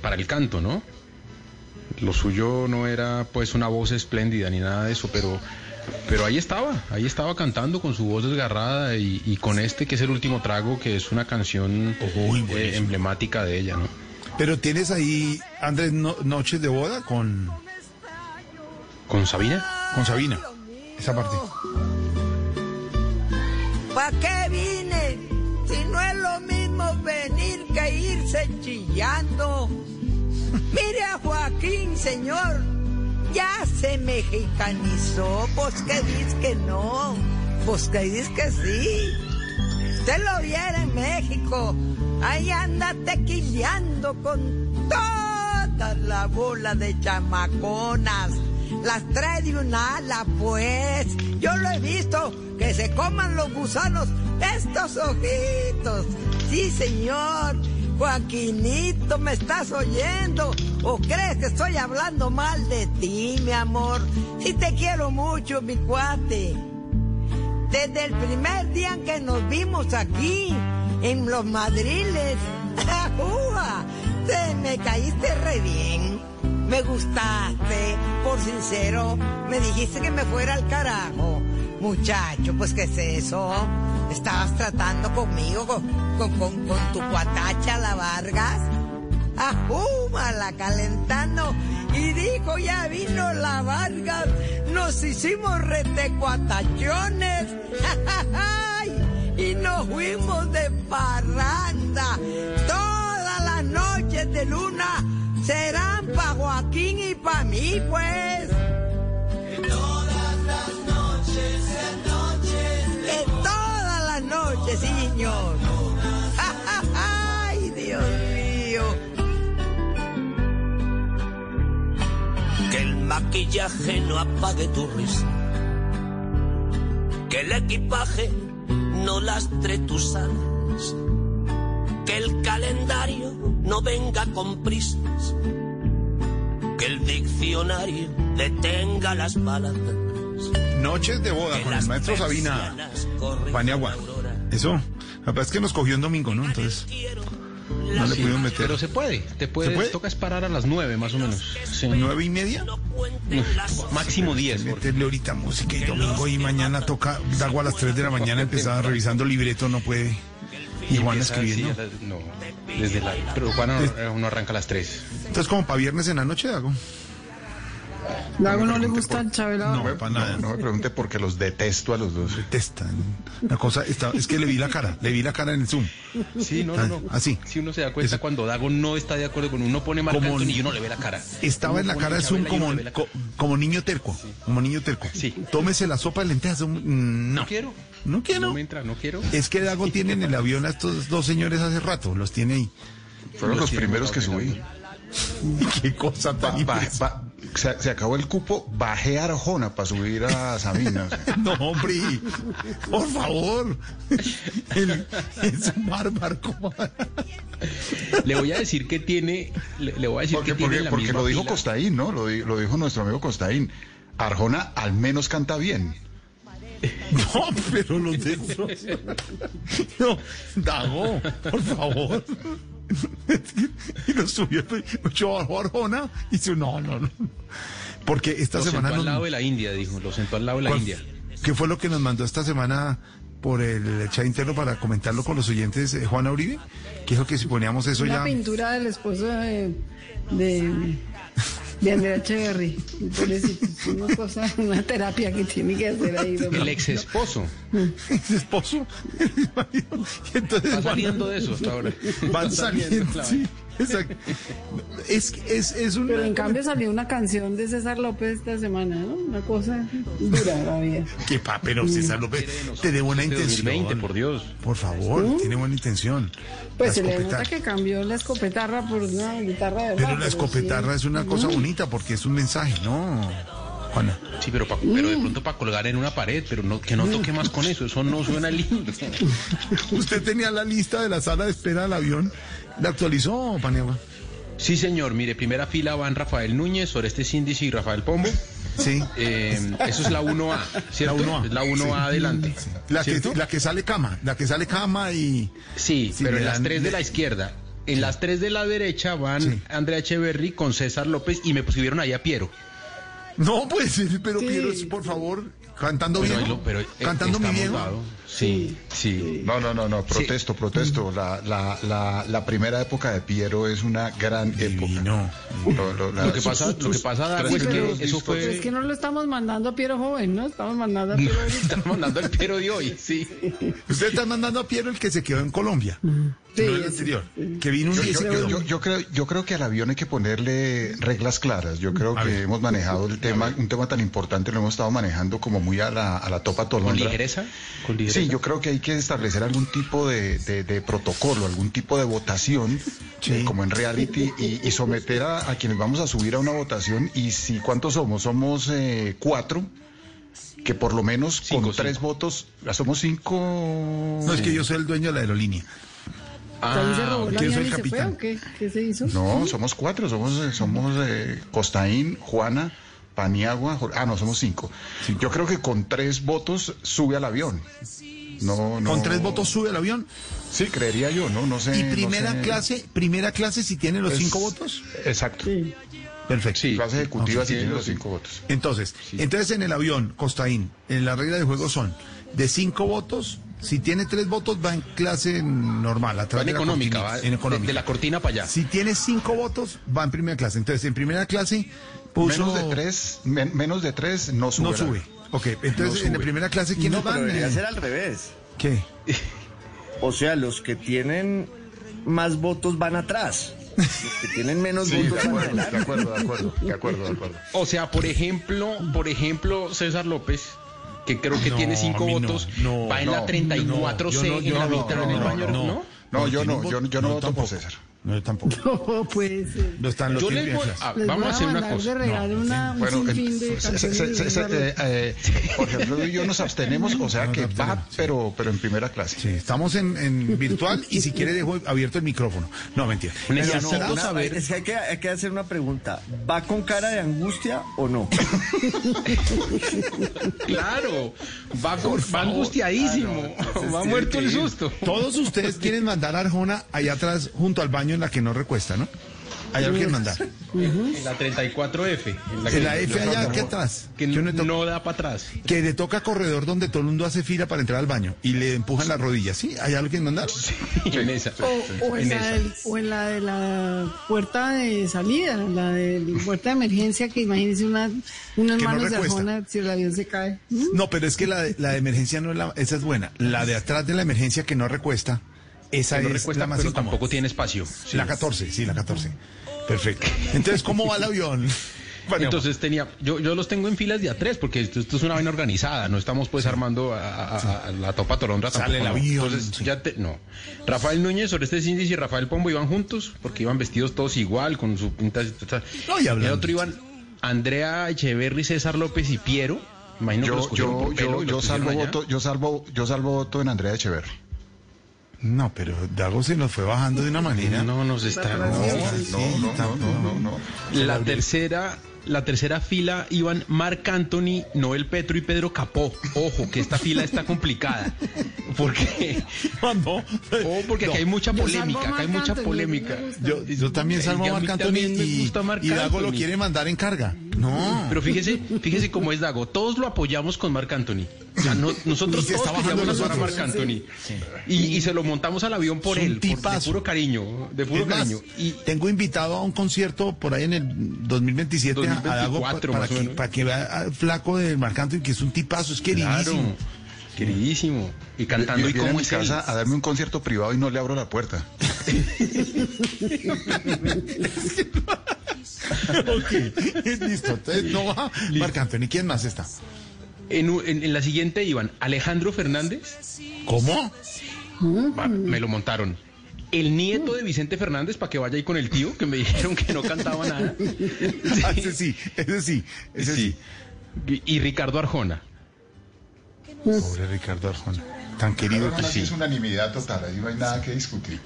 para el canto, ¿no? Lo suyo no era pues una voz espléndida ni nada de eso, pero, pero ahí estaba, ahí estaba cantando con su voz desgarrada y, y con este que es el último trago, que es una canción eh, emblemática de ella, ¿no? Pero tienes ahí, Andrés, no- noches de boda con, ¿Con Sabina? con Sabina. Esa parte. ¿Pa' qué vine? Si no es lo mismo venir que irse chillando. Mire a Joaquín, señor, ya se mexicanizó. Pues que dices que no, pues que dices que sí. Usted lo viera en México, ahí anda tequileando con toda la bola de chamaconas. Las trae de un ala, pues. Yo lo he visto, que se coman los gusanos estos ojitos. Sí, señor. Joaquinito, ¿me estás oyendo? ¿O crees que estoy hablando mal de ti, mi amor? Sí te quiero mucho, mi cuate. Desde el primer día que nos vimos aquí, en los madriles, te me caíste re bien. Me gustaste, por sincero, me dijiste que me fuera al carajo. Muchacho, pues ¿qué es eso? ¿Estabas tratando conmigo, con, tu cuatacha, la Vargas? ¡Ajúmala, calentando! Y dijo, ya vino la Vargas, nos hicimos retecuatachones. y nos fuimos de parranda. Todas las noches de luna serán pa' Joaquín y pa' mí, pues. Señor. ¡Ay, Dios mío! Que el maquillaje no apague tu risa. Que el equipaje no lastre tus alas. Que el calendario no venga con prisas. Que el diccionario detenga las palabras. Noches de boda con el maestro Sabina. Paniagua. Eso. La verdad es que nos cogió en domingo, ¿no? Entonces. No le pudimos meter. Pero se puede, te puedes, ¿Se puede? toca esperar a las nueve más o menos. Sí. ¿Nueve y media? Máximo diez. Meterle ahorita música y domingo y mañana toca Dago a las 3 de la mañana empezaba revisando libreto, no puede. Y Juan escribiendo. sí, no, desde la, pero Juan no, uno arranca a las tres. Entonces, como para viernes en la noche, Dago. Lago no le gusta el Chabela. No, para nada. No me pregunte porque los detesto a los dos. Detestan. La cosa está, es que le vi la cara, le vi la cara en el Zoom. Sí, no, no, no. Así. Si uno se da cuenta cuando Dago no está de acuerdo con uno, pone Marc Como- y uno le ve la cara. Estaba Uno en la cara de Zoom como, co- como niño terco. Como niño terco. Tómese la sopa de lentejas. No. No quiero. No quiero. No me entra, no quiero. Es que Dago tiene en el avión a estos dos señores hace rato. Los tiene ahí. Fueron los primeros que subí. Qué cosa tan Ba- ba- ba- se, se acabó el cupo, bajé a Arjona para subir a Sabina. o sea. No, hombre, por favor. El- es un bárbaro. Le voy a decir que tiene, le, le voy a decir Porque, que tiene porque, la porque misma lo dijo pila. Costaín, ¿no? Lo dijo nuestro amigo Costaín. Arjona al menos canta bien. No, pero los de No, Dago, por favor. Y lo subió, yo bajo Arjona y dice, no, no, no. Porque esta Lo semana sentó al nos- lado de la India, dijo. Lo sentó al lado de la ¿Cuál- India. ¿Qué fue lo que nos mandó esta semana por el chat interno para comentarlo con los oyentes eh, Juana Uribe? Que dijo que si poníamos eso Una ya... pintura del esposo de, de, de Andrea Echeverry. Pobrecito, es una cosa, una terapia que tiene que hacer ahí. don- El ex esposo. ¿Ex esposo? Y entonces Está van- saliendo de eso hasta ahora. Van saliendo, claro. sí, exacto. Es, es, es una... Pero en cambio salió una canción de César López esta semana, ¿no? Una cosa dura vida. Que pa, pero César López tiene buena Este intención. 2020, por Dios. Por favor, tiene buena intención. Pues La se le nota que cambió la escopetarra por una guitarra de verdad. Pero la escopetarra sí. es una cosa bonita porque es un mensaje, ¿no? Juana. Sí, pero, pa- pero de pronto para colgar en una pared, pero no, que no toque más con eso, eso no suena lindo. Usted tenía la lista de la sala de espera del avión. ¿La actualizó, Paniagua? Sí, señor, mire, primera fila van Rafael Núñez, Oreste Síndice y Rafael Pombo. Sí. Eh, eso es la 1A, ¿cierto? La 1A. Es la 1A Sí. adelante. La que, ¿cierto? la que sale cama, la que sale cama y... Sí, Sí, pero en las tres de la izquierda. En las tres de la derecha van Sí. Andrea Echeverry con César López y me pusieron ahí a Piero. No, pues, pero Sí. Piero, por favor, cantando bien. pero, eh, cantando mi viejo. dado. Sí, sí. No, no, no, no, protesto, protesto. La, la, la, la primera época de Piero es una gran época. Divino. Lo, lo- la- Lo que pasa, lo que pasa es que primeros eso discos. fue... Pero es que no lo estamos mandando a Piero joven, ¿no? Estamos mandando a No, Piero ahorita. estamos mandando el Piero de hoy, sí. Usted está mandando a Piero el que se quedó en Colombia. Sí, no el anterior. Que vino un Yo, yo- quedó. yo- yo creo, yo creo que al avión hay que ponerle reglas claras. Yo creo A que ver. hemos manejado el tema, un tema tan importante, lo hemos estado manejando como muy a la, a la topa ¿Con tolondra. ligereza? ¿Con ligereza? Sí, yo creo que hay que establecer algún tipo de, de- de protocolo, algún tipo de votación, Sí. eh, como en reality, y, y someter a, a quienes vamos a subir a una votación. Y si, ¿cuántos somos? Somos eh, cuatro, que por lo menos Cinco, con tres cinco. votos, ya somos cinco. No, es que yo soy el dueño de la aerolínea. ¿Ahí se robó el ¿quién avión soy y se fue o qué? ¿Qué se hizo? No, somos cuatro, somos, somos eh, Costaín, Juana, Paniagua, Jor- ah, no, somos cinco. Yo creo que con tres votos sube al avión. No, no. Con tres votos sube al avión. Sí, creería yo, ¿no? No sé. Y no primera sé. clase, primera clase si tiene los Es- cinco votos. Exacto. Sí. Perfecto. Sí. Clase ejecutiva si tiene los cinco votos. Entonces, entonces en el avión, Costaín, en la regla de juego son de cinco votos, si tiene tres votos va en clase normal, atrás Va en de la económica, cortina, va en de, económica. de la cortina para allá. Si tiene cinco votos, va en primera clase. Entonces, en primera clase puso... Menos de tres, men- menos de tres no sube. No sube. Ok, entonces No en la sube. primera clase, ¿quiénes No, pero van? debería Eh, ser al revés. ¿Qué? O sea, los que tienen más votos van atrás. Los que tienen menos Sí, de votos van acuerdo, de adelante. acuerdo, de acuerdo, de acuerdo, de acuerdo. O sea, por ejemplo, por ejemplo, César López, que creo que No, tiene cinco mí no, votos, no, va en no, la 34C no, yo no, en la mitad no, en el no, baño, no. ¿no? No, yo no, yo, yo no, voto por. César. No, yo tampoco. No puede ser. No están los Yo les tiempos voy, inflados. a- Les vamos voy a hacer una cosa. de regalo una, un Bueno, se- se- se- eh, ejemplo, yo nos abstenemos, o sea Nos que va, sí. pero, pero en primera clase. Sí, estamos en, en virtual y si quiere dejo abierto el micrófono. No, mentira. No, una- saber. es que hay, que hay que hacer una pregunta. ¿Va con cara de angustia o no? Claro, va, con- va angustiadísimo, va muerto el susto. Todos ustedes quieren mandar a Arjona allá atrás junto al baño en la que no recuesta, ¿no? Allá lo quieren mandar. En la 34F. En la F allá, ¿qué atrás? Que no da para atrás. Que le toca corredor donde todo el mundo hace fila para entrar al baño y le empujan las rodillas, ¿sí? ¿Allá lo quieren mandar? En esa. O, o en En la esa. del- o en la de la puerta de salida, la de la puerta de emergencia, que imagínense una, unas Que no manos de. Arjona si el avión se cae. ¿Mm? No, pero es que la de, la de emergencia no es la, esa es buena. La de atrás de la emergencia que no recuesta, esa Que no es la más pero incómoda. tampoco tiene espacio. Sí. La 14, sí, la 14. Perfecto. Entonces, ¿cómo va el avión? Bueno, Entonces tenía, yo, yo los tengo en filas de a tres porque esto, esto es una vaina organizada, no estamos pues armando a, a- a la topa torondra Sale tampoco, el no. avión, Entonces sí. ya te, no. Rafael Núñez, Oreste Síndice y Rafael Pombo iban juntos porque iban vestidos todos igual con su pinta. No, y el otro iban Andrea Echeverry, César López y Piero. Imagino que Yo, los cogieron yo, yo, yo salvo voto, yo salvo, yo salvo voto en Andrea Echeverry. No, pero Dago se nos fue bajando de una manera. No, nos está. No, no. no, no, no, no, no, no. La tercera, la tercera fila iban Marc Anthony, Noel Petro y Pedro Capó. Ojo, que esta fila está complicada. Porque, no, oh, porque aquí hay mucha polémica, acá hay mucha Anthony, polémica. Yo, yo también salvo a Marc Anthony y, Dago lo quiere mandar en carga. No. Pero fíjese, fíjese cómo es Dago. Todos lo apoyamos con Marc Anthony. O sea, no- nosotros Y todos está bajando queríamos a. Marc Anthony. Sí. Y, y se lo montamos al avión por Es un él, por- de tipazo. puro cariño, de puro más, cariño. Y tengo invitado a un concierto por ahí en el 2027 a- a Dago pa- 2024 para, o que, para que vea al flaco del Marcanto y que es un tipazo, es queridísimo. Claro, queridísimo. Y cantando, Yo ¿y viene a cómo él? casa a darme un concierto privado y no le abro la puerta. ok, listo. Entonces no va Marc Anthony. ¿Quién más está? En, u- en- en la siguiente iban Alejandro Fernández. ¿Cómo? Va, me lo montaron. El nieto de Vicente Fernández, para que vaya ahí con el tío, que me dijeron que no cantaba nada. Ah, ese sí, ese sí, ese sí. Y, y Ricardo Arjona. Pobre Ricardo Arjona. Tan querido que Sí. sí. Es unanimidad total, ahí no hay nada que discutir.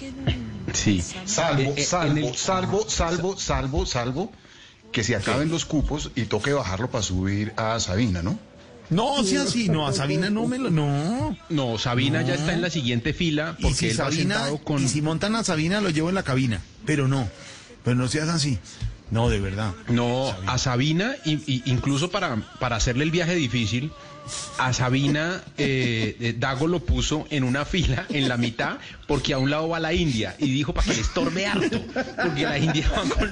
Sí. Salvo, Eh, eh, salvo, salvo, salvo, salvo, salvo, que se acaben los cupos y toque bajarlo para subir a Sabina, ¿no? No, sea así, no, a Sabina no me lo. No. No, Sabina ya está en la siguiente fila Y porque si, él va Sabina, sentado con. y si montan a Sabina, lo llevo en la cabina. Pero no. Pero no seas así. No, de verdad. No, a Sabina, y- y incluso para, para hacerle el viaje difícil, a Sabina eh, eh, Dago lo puso en una fila en la mitad porque a un lado va la India y dijo para que le estorbe harto, porque la India va, con-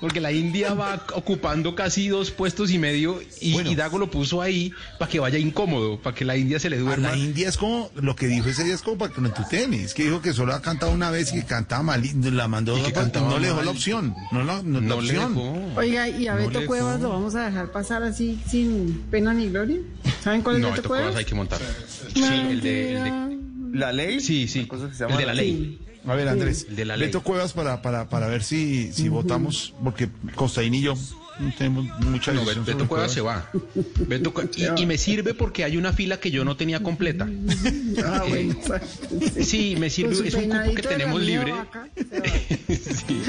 porque la India va ocupando casi dos puestos y medio y, y Dago lo puso ahí para que vaya incómodo, para que la India se le A duerma. la India es como, lo que dijo ese día es como para que no. Es que dijo que solo ha cantado una vez y que cantaba mal, y la mandó, Y que cantaba no le dejó mal. la opción. No, la- no, la No le opción. dejó. Oiga, ¿y a No Beto Cuevas lo vamos a dejar pasar así sin pena ni gloria? ¿Saben cuál es No, Beto Beto Cuevas? Cuevas hay que montar. Sí, el de, el de- ¿La ley? sí, sí, cosa que se el de la la ley. A ver, Andrés, El de la ley. Beto Cuevas para, para, para ver si, si votamos, porque Costaín y yo no tenemos mucha No, Beto sobre Cuevas se va. Beto y, y me sirve porque hay una fila que yo no tenía completa. Ah, bueno. Sí, me sirve, es un cupo que tenemos libre. vaca. Sí.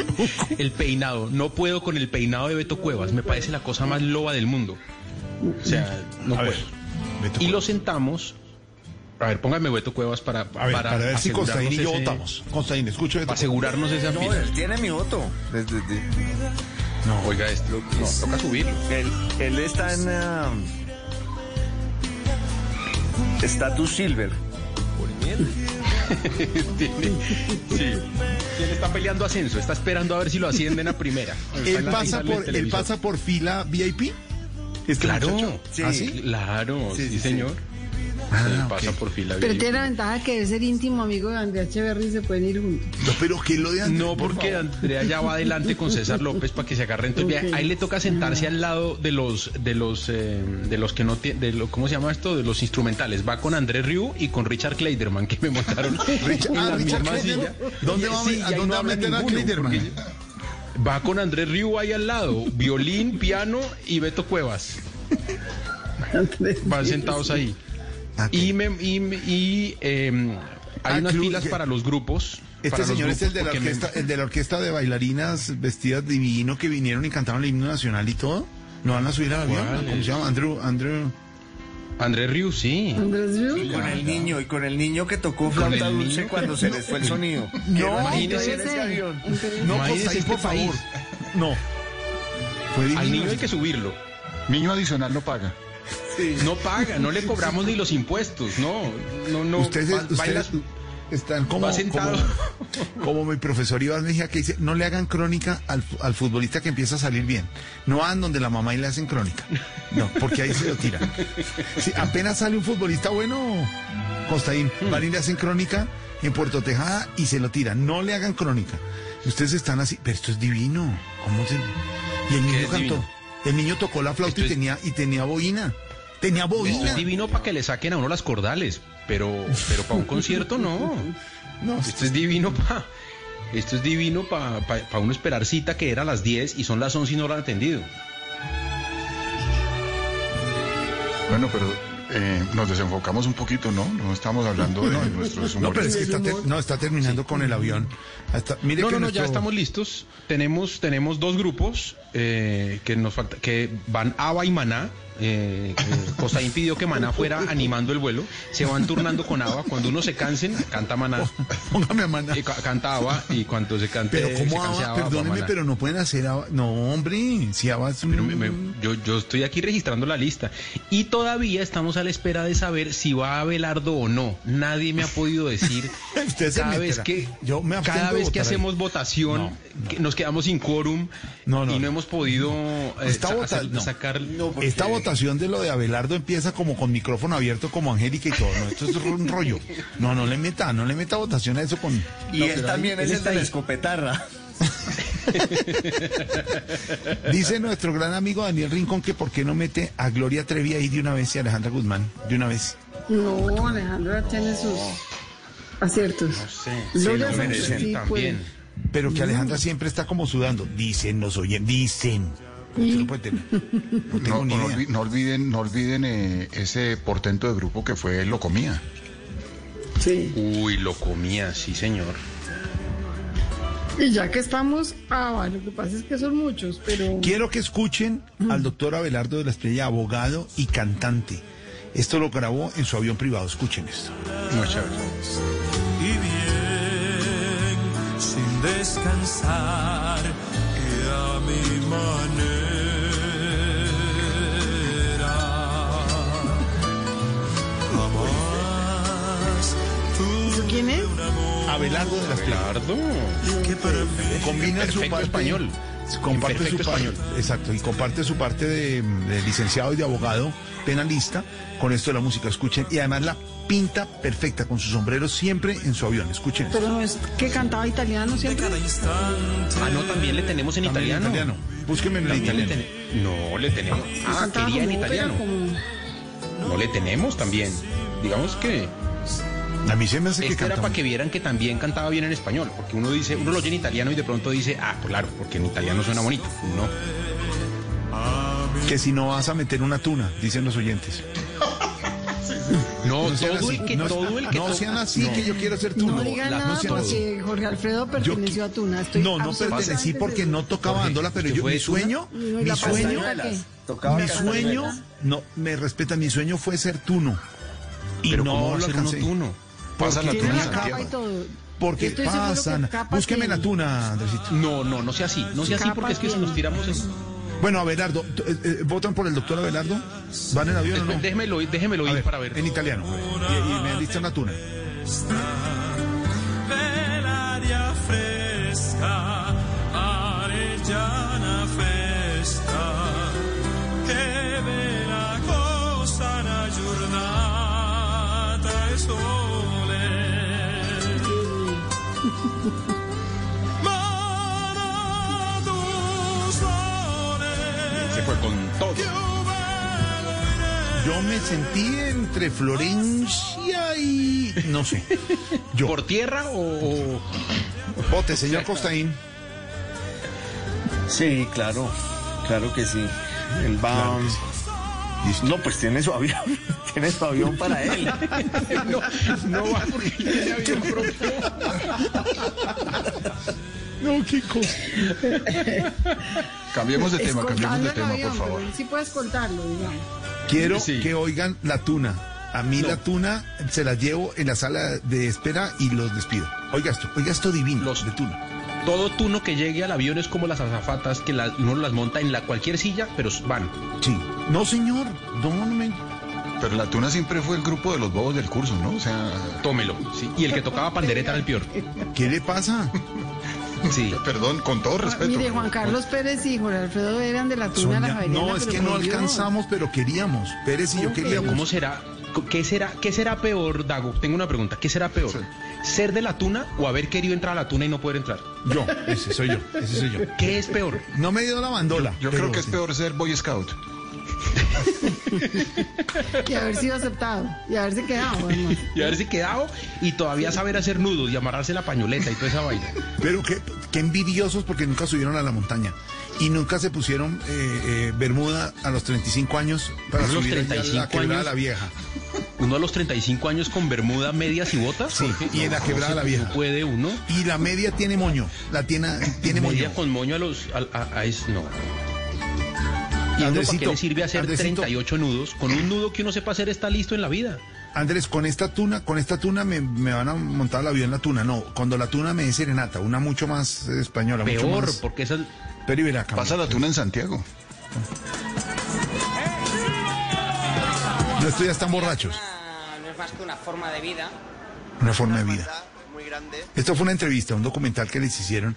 El peinado, no puedo con el peinado de Beto Cuevas, me parece la cosa más loba del mundo. O sea, no A puedo. Beto Y lo sentamos. A ver, póngame Beto Cuevas para, A ver, para, ver si Costaín y yo ese- votamos. Costaín, escucho Beto Para asegurarnos esa No, él tiene mi voto. Desde, desde- No, Oiga, esto, no, toca subirlo. él, él está en ah, Status Silver. Tiene- sí. Él está peleando ascenso, está esperando a ver si lo ascienden a primera. ¿Él en la pasa, por, ¿Él televisor. pasa por fila VIP? ¿Este Claro? Sí. ¿Ah, sí? claro, sí, Sí, sí, señor. Ah, por fila. Pero VIP. tiene la ventaja que debe ser íntimo amigo de Andrea Echeverry y se pueden ir juntos. No, pero ¿qué es lo de Andrés? No, por porque favor? Andrea ya va adelante con César López para que se agarren. Entonces, ahí le toca sentarse al lado de los, de los, eh, de los que no tienen, de lo, ¿cómo se llama esto? De los instrumentales. Va con Andrés Riu y con Richard Kleiderman que me montaron Richard- en ah, la Richard misma Kleiderman. silla. ¿Dónde va a- Sí, a dónde no va a habla meter a ninguno, Kleiderman? porque Va con Andrés Riu ahí al lado, violín, piano y Beto Cuevas. Van sentados ahí. Ah, Y, me, y, y, em, hay Ah, unas club, filas que- para los grupos. Este señor es el de, la me- orquesta, el de la orquesta de bailarinas vestidas divino que vinieron y cantaron el himno nacional y todo. ¿No van a subir al avión? ¿Cuál ¿Cómo es? se llama? Andrew, Andrew. Andrés Riu, sí. Andrés Riu. Y con el niño, y con el niño que tocó flauta dulce niño. cuando se les fue el sonido. No, imagínese. en ese avión. No, Imagínese Costaín, este por favor. No. Fue. Al niño hay que subirlo. Niño adicional no paga. No paga, no le cobramos ni los impuestos, no, no, no. Ustedes, ustedes están como, como, como mi profesor Iván Mejía que dice, no le hagan crónica al, al futbolista que empieza a salir bien. No van donde la mamá y le hacen crónica. No, porque ahí se lo tiran. Si apenas sale un futbolista bueno, Costaín, Hmm. van y le hacen crónica en Puerto Tejada y se lo tiran. No le hagan crónica. Ustedes están así, pero esto es divino. ¿Cómo se...? Y el ¿Qué niño cantó. divino? El niño tocó la flauta Esto y tenía, y tenía boina. Tenía Esto boina. es divino para que le saquen a uno las cordales, pero, pero para un concierto no. No, Esto es divino para. Esto es divino para uno esperar cita que era a las 10 y son las 11 y no lo han atendido. Bueno, pero eh, nos desenfocamos un poquito, ¿no? No estamos hablando de nuestros No, pero es que está, humoristas. ter- no, está terminando con el avión. Hasta, mire no, que no, nuestro- ya estamos listos. Tenemos, tenemos dos grupos eh, que nos falta, que van Ava y Maná. Eh, eh, Costaín pidió que Maná fuera animando el vuelo. Se van turnando con Ava. Cuando uno se cansen, canta Maná. Póngame a Maná. Ca- canta Ava. Y cuando se cante. Pero se ¿cómo canse Ava? Ava, pero no pueden hacer Ava. No, hombre, si Ava es un... Pero me- me- yo, yo estoy aquí registrando la lista y todavía estamos a la espera de saber si va a Abelardo o no. Nadie me ha podido decir Usted se cada vez que Yo me cada vez que ahí. hacemos votación que nos quedamos sin quórum y no hemos podido eh, sa- hacer- no. sacar Esta votación de lo de Abelardo empieza como con micrófono abierto como Angélica y todo, ¿no? Esto es un rollo. No, no le meta, no le meta votación a eso con... Y No, él también ahí- es él el de la escopetarra. Dice nuestro gran amigo Daniel Rincón que por qué no mete a Gloria Trevi ahí de una vez y a Alejandra Guzmán de una vez. No, Alejandra tiene sus aciertos. Sí, Gloria lo sí merecen puede. Pero que Alejandra siempre está como sudando. Dicen, nos oyen, dicen. No puede tener. No tengo No, ni no idea. olvi- no olviden, no olviden eh, ese portento de grupo que fue Lo Comía. Sí. Uy, lo comía, sí señor. Y ya que estamos, ah, bueno, lo que pasa es que son muchos, pero Quiero que escuchen al doctor Abelardo de la Estrella, abogado y cantante. Esto lo grabó en su avión privado. Escuchen esto. y bien, sin descansar a mi manera. Jamás tuve ¿quién es? Abelardo de la Estrella. que perfecto. Combina su Perfecto parte español. Comparte su perfecto parte, español. exacto, y comparte su parte de, de licenciado y de abogado penalista con esto de la música. Escuchen, y además la pinta perfecta con su sombrero siempre en su avión. Escuchen. esto. pero no es que cantaba italiano siempre. Ah, no, también le tenemos en También italiano. italiano. Búsqueme en el También italiano. ten- No, le tenemos. Ah, quería en italiano. como- No le tenemos también. Digamos que A mí se me hace que este era canta para muy- que vieran que también cantaba bien en español, porque uno dice, uno lo oye en italiano y de pronto dice, ah, claro, porque en italiano suena bonito. No. que si no vas a meter una tuna, dicen los oyentes. No, sean todo así, el que, no, todo el que no sean así no. que yo quiero ser tuna. No digan nada no sean así. porque Jorge Alfredo perteneció a Tuna. Estoy No, no pertenecí porque no tocaba bandola, pero ¿usted yo mi sueño, No, mi sueño, mi sueño, no, me respeta, mi sueño fue ser tuno. Y Pero no ¿cómo va a lo alcancé. tuno? Pasa la tuna y todo. Porque pasan. Búsqueme la tuna, Andresito. No, no, no sea así. No sea así porque es que si nos tiramos en... Bueno, Abelardo, eh, eh, ¿votan por el doctor Abelardo? ¿Van en avión o no? Déjemelo ir, déjemelo A ir ver, para ver. En italiano. Y, y me una tuna. Bell'aria fresca, arellana festa, che bella cosa una giornata e sole. Fue con todo. Yo me sentí entre Florencia y... no sé. Yo. ¿Por tierra o...? Vote, señor Costaín. Sí, claro, claro que sí. Él va. No, pues tiene su avión, tiene su avión para él. no, no va porque tiene avión propio. No, qué cosa. Cambiemos de tema, cambiemos de tema, avión, por favor. sí puede escoltarlo, digamos. Quiero Sí. que oigan la tuna. A mí la tuna se la llevo en la sala de espera y los despido. Oiga esto, oiga esto divino Los- de tuna. Todo tuno que llegue al avión es como las azafatas que las- uno las monta en la cualquier silla, pero van. Sí. No, señor. No, no me... Pero la tuna siempre fue el grupo de los bobos del curso, ¿no? O sea, Tómelo. sí. Y el que tocaba pandereta era el peor. ¿Qué le pasa? Sí. perdón, con todo respeto. Mire, Juan Carlos Pérez y Jorge Alfredo eran de la Tuna de la Javeriana. no, es que no alcanzamos, pero queríamos. Pérez y yo ¿Cómo que queríamos. ¿Cómo será? ¿Qué será, ¿Qué será peor, Dago? Tengo una pregunta. ¿Qué será peor? ¿Ser de la tuna o haber querido entrar a la tuna y no poder entrar? Yo, ese soy yo, ese soy yo. ¿Qué es peor? No me dio la bandola. Yo pero creo que es peor ser Boy Scout. Y haber sido aceptado. Y haberse quedado, además. Y haberse quedado y todavía saber hacer nudos y amarrarse la pañoleta y toda esa vaina. Pero qué, qué envidiosos porque nunca subieron a la montaña. Y nunca se pusieron eh, eh, Bermuda a los 35 años para los subir allá a 35 la quebrada años. la vieja. Uno a los 35 años con bermuda, medias y botas. Sí, y en la quebrada no la vieja. no puede uno. Y la media tiene moño. La tiene, tiene moño. Media con moño a los... A, a- a es- no. ¿Y a uno para qué Andresito, le sirve hacer Andresito. 38 nudos? Con un nudo que uno sepa hacer está listo en la vida. Andrés, con esta tuna, con esta tuna me, me van a montar el avión la tuna. No, cuando la tuna me dé serenata, una mucho más española, mucho Peor, más. porque esa... Pero y verá, Pasa la tuna en Santiago. No estoy ya están borrachos. No es más que una forma de vida. Una forma de vida. Muy grande. Esto fue una entrevista, un documental que les hicieron.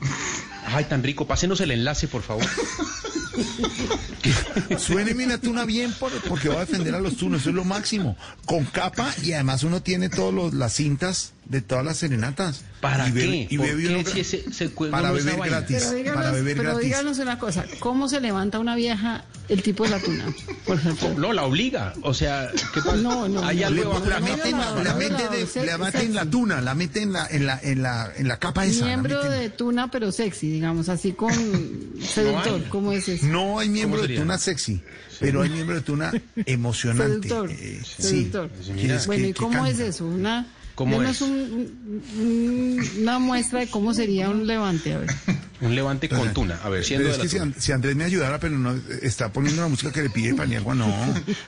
Ay, tan rico. Pásenos el enlace, por favor. Suéneme la tuna bien por- porque va a defender a los tunos, eso es lo máximo. Con capa y además uno tiene todas las cintas de todas las serenatas. ¿Para y qué? Y ¿Por bebe qué uno- si ese- se cuelga para beber gratis. Pero díganos, para beber pero gratis. díganos una cosa, ¿cómo se levanta una vieja el tipo de la tuna? Por ejemplo. No, la obliga. O sea, ¿qué pasa? No, no, Hay no. algo la meten, la no, meten, no, se- la tuna, la meten en la, en la, en la, en la capa esa. Miembro de tuna, pero sexy, digamos, así con seductor, ¿cómo es eso? No hay miembro ¿Cómo de tuna sexy, pero hay miembro de tuna emocionante. Seductor. Eh, sí. seductor. ¿Quieres Bueno, que- ¿y cómo es eso? Una, ¿Cómo denos es? un- un- una muestra de cómo sería un levante, a ver. Un levante con tuna. A ver, siendo Pero de es la que si, tuna. An- si Andrés me ayudara, pero no está poniendo la música que le pide Paniagua, no.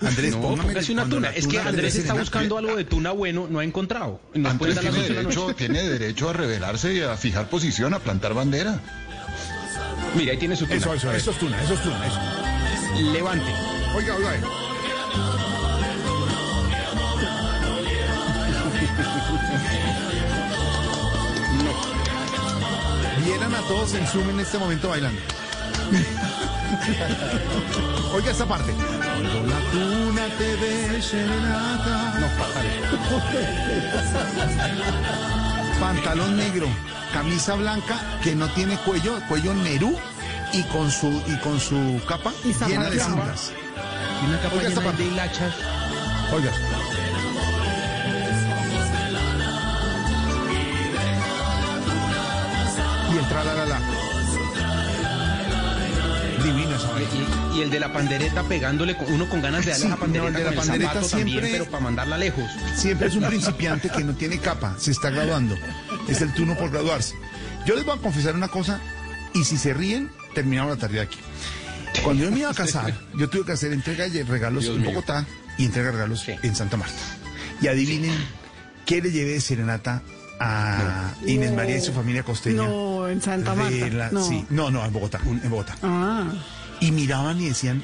Andrés, No, póngame póngase una tuna. Es que Andrés está buscando algo de tuna bueno, no ha encontrado. Puede Andrés tiene derecho, tiene derecho a rebelarse y a fijar posición, a plantar bandera. Mira, ahí tiene su tuna. Eso, es tuna, eso es tuna, eso. Levante. Oiga, oiga. Eh. Vieran a todos en Zoom en este momento bailando. Oiga esta parte. Cuando la tuna te dé serenata. No, pásale. Pantalón negro, camisa blanca que no tiene cuello, cuello Nerú y con su y con su capa Y llena de cintas. Y una capa Oiga esta llena parte. de hilachas. Oiga. Y, y el de la pandereta pegándole con- uno con ganas de darle Sí, la pandereta no, el de la con el pandereta también, siempre- pero para mandarla lejos. Siempre es un principiante que no tiene capa, se está graduando. Es el turno por graduarse. Yo les voy a confesar una cosa, y si se ríen, terminamos la tarea aquí. Cuando yo me iba a casar, yo tuve que hacer entrega de regalos Dios en mío. Bogotá y entrega de regalos Sí. en Santa Marta. Y adivinen qué le llevé de serenata a Inés María y su familia costeña. No, en Santa Marta. la- no. sí, no, no, en Bogotá, en Bogotá. Ah, Y miraban y decían,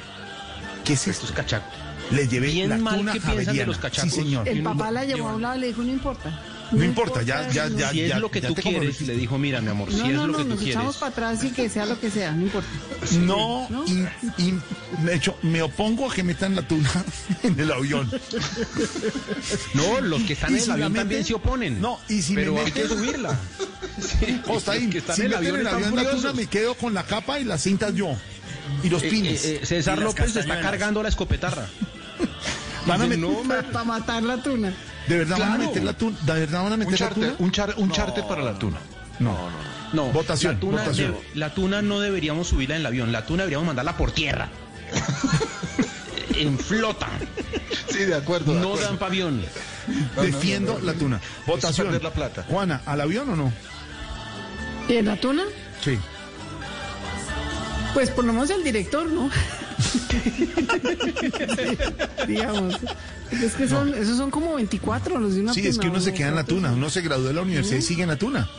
¿qué es Estos esto? cachacos. Les llevé Bien la mal tuna que piensan de los Sí, cachacos. señor. el papá la llevó a un lado y le dijo, no importa. No importa, ya, ya, ya. Si es ya- lo que ya tú quieres, le dijo, mira, mi amor, si No, es no, lo no, que tú nos quieres. echamos para atrás y que sea lo que sea, no importa. No, ¿No? y, y, de hecho, me opongo a que metan la tuna en el avión. No, los que están en el si avión meten- también se oponen. No, y si pero me hay que meten- subirla. Sí, Costa ahí, los que están si en el meten avión en el avión la tuna, me quedo con la capa y las cintas yo. Y los Eh, pines. eh, eh, César López está castañuelas. cargando la escopetarra. Van a Dice, met- no, me- Para matar la tuna. ¿De verdad van a claro. meter la tuna? ¿De verdad van a Un meter la charter, tuna? un, char- un charter para la tuna. No, No, Votación, la tuna, votación. de- la tuna no deberíamos subirla en el avión, la tuna deberíamos mandarla por tierra. en flota. Sí, de acuerdo. de No acuerdo. dan pa' avión. no, Defiendo no, no. la tuna. Votación. perder la plata. Juana, ¿al avión o no? ¿Y en la tuna? Sí. Pues por lo menos el director, ¿no? Digamos. Es que son, esos son como 24 los de una Sí, tuna. es que uno se queda en la tuna. Uno se graduó de la universidad y sigue en la tuna.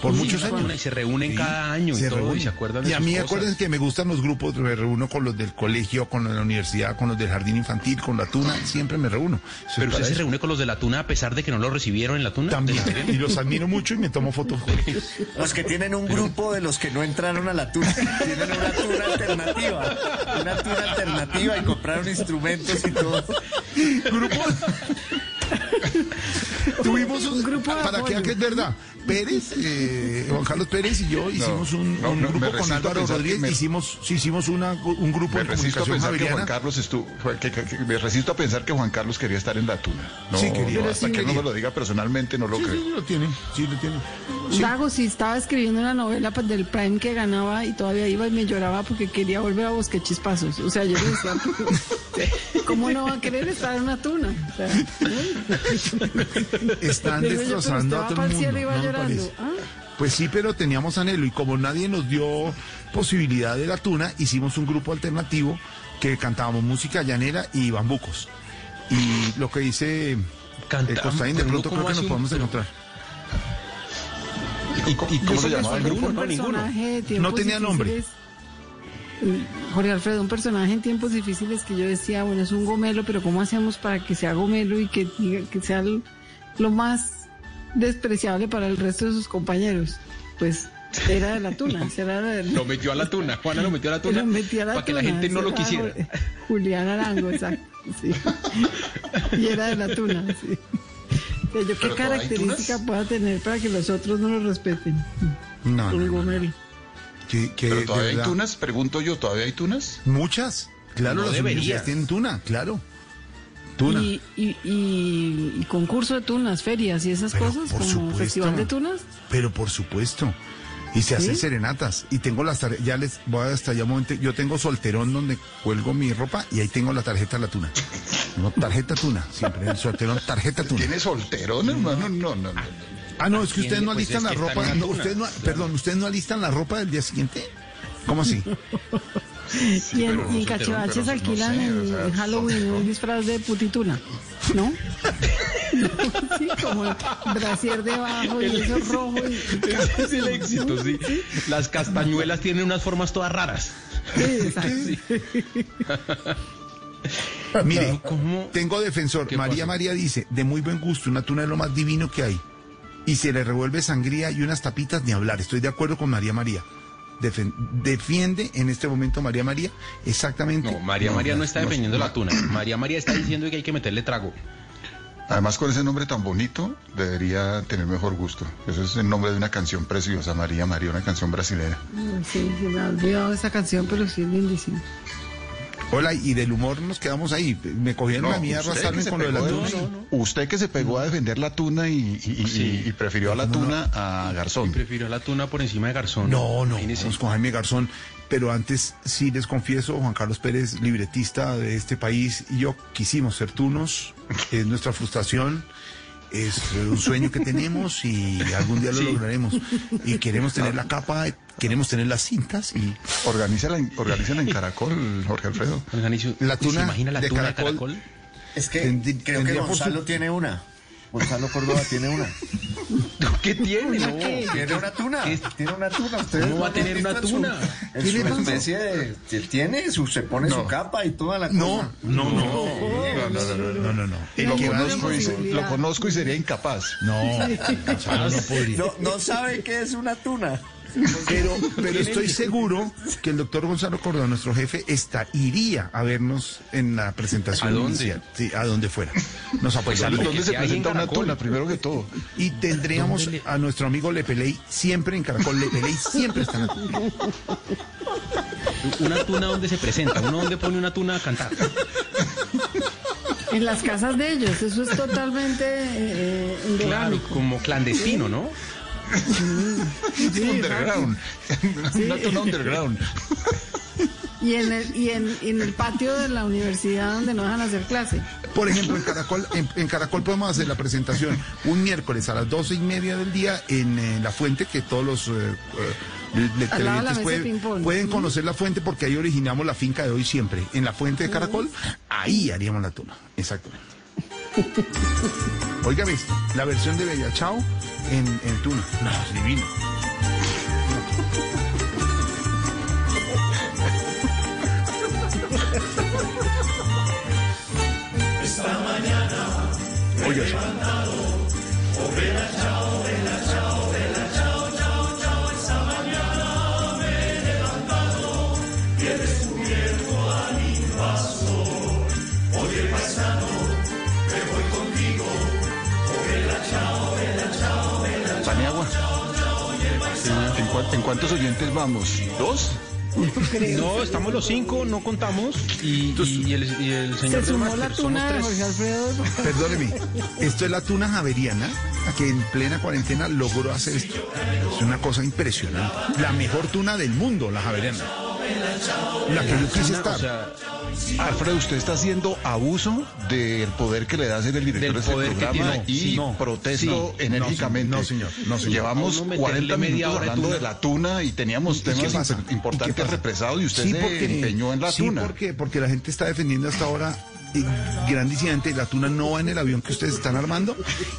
Por Sí, muchos años. y se reúnen Sí, cada año y todo, y se acuerdan de Y a mí, acuérdense que me gustan los grupos, me reúno con los del colegio, con los de la universidad, con los del jardín infantil, con la tuna, siempre me reúno. Eso Pero usted se reúne con los de la tuna a pesar de que no lo recibieron en la tuna. También. Y los admiro mucho y me tomo fotos con ellos. Los que tienen un grupo de los que no entraron a la tuna. Tienen una tuna alternativa. Una tuna alternativa y compraron instrumentos y todo. Grupo. Tuvimos un, grupo de para que que es verdad. Pérez, eh, Juan Carlos Pérez y yo hicimos un, no, un no, me grupo con Álvaro Rodríguez, me- hicimos, hicimos una, un grupo Me de resisto a comunicación pensar que Juan javeriana. Carlos estuvo, que- que- que- me resisto a pensar que Juan Carlos quería estar en la tuna. No, Sí, quería. no, hasta sí que él no quería. me lo diga personalmente no lo Sí, creo. sí, lo tiene, sí, lo tiene. Sí. Dago, si estaba escribiendo una novela pues, del Prime que ganaba y todavía iba y me lloraba porque quería volver a Bosque Chispazos. O sea, yo le decía, ¿cómo no va a querer estar en una tuna? O sea, Están destrozando a todo el mundo. Ah, Pues sí, pero teníamos anhelo y como nadie nos dio posibilidad de la tuna, hicimos un grupo alternativo que cantábamos música llanera y bambucos. Y lo que dice el Costaín, de pronto ¿cómo creo que nos un- podemos pero- encontrar. ¿Y, y cómo se llamaba el grupo? No, ninguno. No tenía nombre. difíciles. Jorge Alfredo, un personaje en tiempos difíciles que yo decía, bueno, es un gomelo, pero ¿cómo hacemos para que sea gomelo y que, diga- que sea lo más despreciable para el resto de sus compañeros? Pues era de la tuna, era de Lo metió a la tuna. Juana lo metió a la tuna. Lo metí a la para que la gente no lo era quisiera. Ju- Julián Arango, exacto. Sí. Y era de la tuna, sí. O sea, yo qué ¿Pero todavía hay característica pueda tener para que los otros no lo respeten. No, no, Pero todavía hay tunas, pregunto yo, ¿todavía hay tunas? Muchas. Claro, No las debería. tienen tuna, claro. Tuna. Y, y, y- y concurso de tunas, ferias y esas Pero cosas, por como supuesto. festival de tunas. Pero por supuesto. Y se hacen serenatas. Y tengo las tarjetas, ya les voy hasta allá un momento. Yo tengo solterón donde cuelgo mi ropa y ahí tengo la tarjeta de la tuna. No, tarjeta tuna, siempre. El solterón, tarjeta tuna. ¿Tiene solterón, hermano? No, no, no. Ah, no, es que ustedes no Pues alistan la ropa. no, ustedes no, claro. Perdón, ¿ustedes no alistan la ropa del día siguiente? ¿Cómo así? y en, en no pero no alquilan sé, en, o sea, en Halloween un disfraz de putituna, ¿no? sí, como el brasier debajo y eso rojo. Y, Ese es el éxito, sí. Las castañuelas tienen unas formas todas raras. sí, exacto. Mire, ¿Cómo? tengo defensor. ¿Qué María? María dice, de muy buen gusto, una tuna es lo más divino que hay. Y se le revuelve sangría y unas tapitas ni hablar. Estoy de acuerdo con María María. Defiende en este momento María María exactamente. No, María María no está defendiendo no. la tuna. María María está diciendo que hay que meterle trago. Además, con ese nombre tan bonito, debería tener mejor gusto. Ese es el nombre de una canción preciosa, María María, una canción brasileña. Sí, se me ha olvidado esa canción, pero sí es lindísima. Hola, y del humor nos quedamos ahí. Me cogieron a mí a usted arrastrarme con lo de la tuna. Usted que se pegó a defender la tuna y, y- y- Sí. y prefirió a la tuna a Garzón. Prefirió la tuna por encima de Garzón. No, no, vamos con Jaime Garzón. Pero antes, sí les confieso, Juan Carlos Pérez, libretista de este país, y yo quisimos ser tunos. Es nuestra frustración. Es un sueño que tenemos y algún día lo Sí. lograremos. Y queremos tener la capa, queremos tener las cintas y Organízala en, organízala en Caracol, Jorge Alfredo. Organizo- La tuna ¿Se imagina la de tuna de caracol? caracol? Es que creo que Gonzalo su- tiene una. Gonzalo Córdoba tiene una. ¿Qué tiene? No. Tiene una tuna. ¿Qué? Tiene una tuna. Ustedes ¿Cómo no va a tener una su- tuna? En ¿Qué su le especie de. Tiene, su, se pone su capa y toda la No, cosa. no, no, no, no, no, no, no, no. El Lo conozco, y, se- lo conozco y sería incapaz. No, Gonzalo no podría. No, no sabe qué es una tuna. Pero, pero estoy seguro que el doctor Gonzalo Córdoba, nuestro jefe, está, iría a vernos en la presentación ¿A dónde? inicial. Sí, a donde fuera. Nos Pues apoyaría. a lo ¿Dónde se presenta una tuna, primero que todo? Y tendríamos ¿Dónde le- a nuestro amigo Lepeley siempre en Caracol. Lepeley siempre está en la Una tuna donde se presenta, uno donde pone una tuna a cantar. En las casas de ellos, eso es totalmente eh, Claro, endogámico. como clandestino, ¿no? Sí, underground. Una tuna underground. Y en el, y en, y en el patio de la universidad donde no dejan hacer clase. Por ejemplo, en Caracol, en, en Caracol podemos hacer la presentación un miércoles a las doce y media del día en eh, la fuente que todos los eh, eh, televidentes pueden, pueden conocer la fuente porque ahí originamos la finca de hoy siempre. En la fuente de Caracol, ahí haríamos la tuna. Exactamente. Óigame, la versión de Bella Chao en, en tuna. No, es divino. Oiga eso. Paniagua. ¿En, cuántos oyentes vamos? ¿Dos? No, estamos los cinco, no contamos. Y, el, y el señor Se del sumó máster, la somos tuna de tres. Jorge Alfredo. Perdóneme, esto es la tuna javeriana que en plena cuarentena logró hacer esto. Es una cosa impresionante. La mejor tuna del mundo, la javeriana. La que yo quise O estar. sea, Alfredo, usted está haciendo abuso del poder que le da ser el director Del de este programa tiene. y Sí. protesto Sí. enérgicamente. No, señor. No, señor. Llevamos A uno meterle 40 media minutos hablando de la tuna y teníamos ¿Y qué temas importantes represados y usted Sí, se porque- empeñó en la sí, tuna. porque, porque la gente está defendiendo hasta ahora grandísimamente. La tuna no va en el avión que ustedes están armando.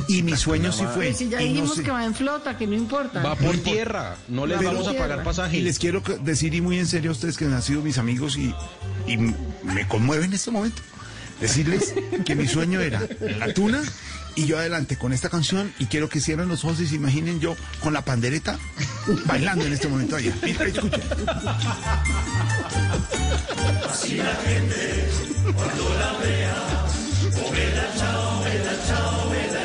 Y mi sueño sí fue. Pero si ya no dijimos sé- que va en flota, que no importa. Va por tierra, no les Pero- vamos a pagar pasaje. Y les quiero decir, y muy en serio a ustedes que han sido mis amigos y, me conmueven en este momento, decirles que mi sueño era la tuna y yo adelante con esta canción y quiero que cierren los ojos y se imaginen yo con la pandereta bailando en este momento allá. Mira, escuchen.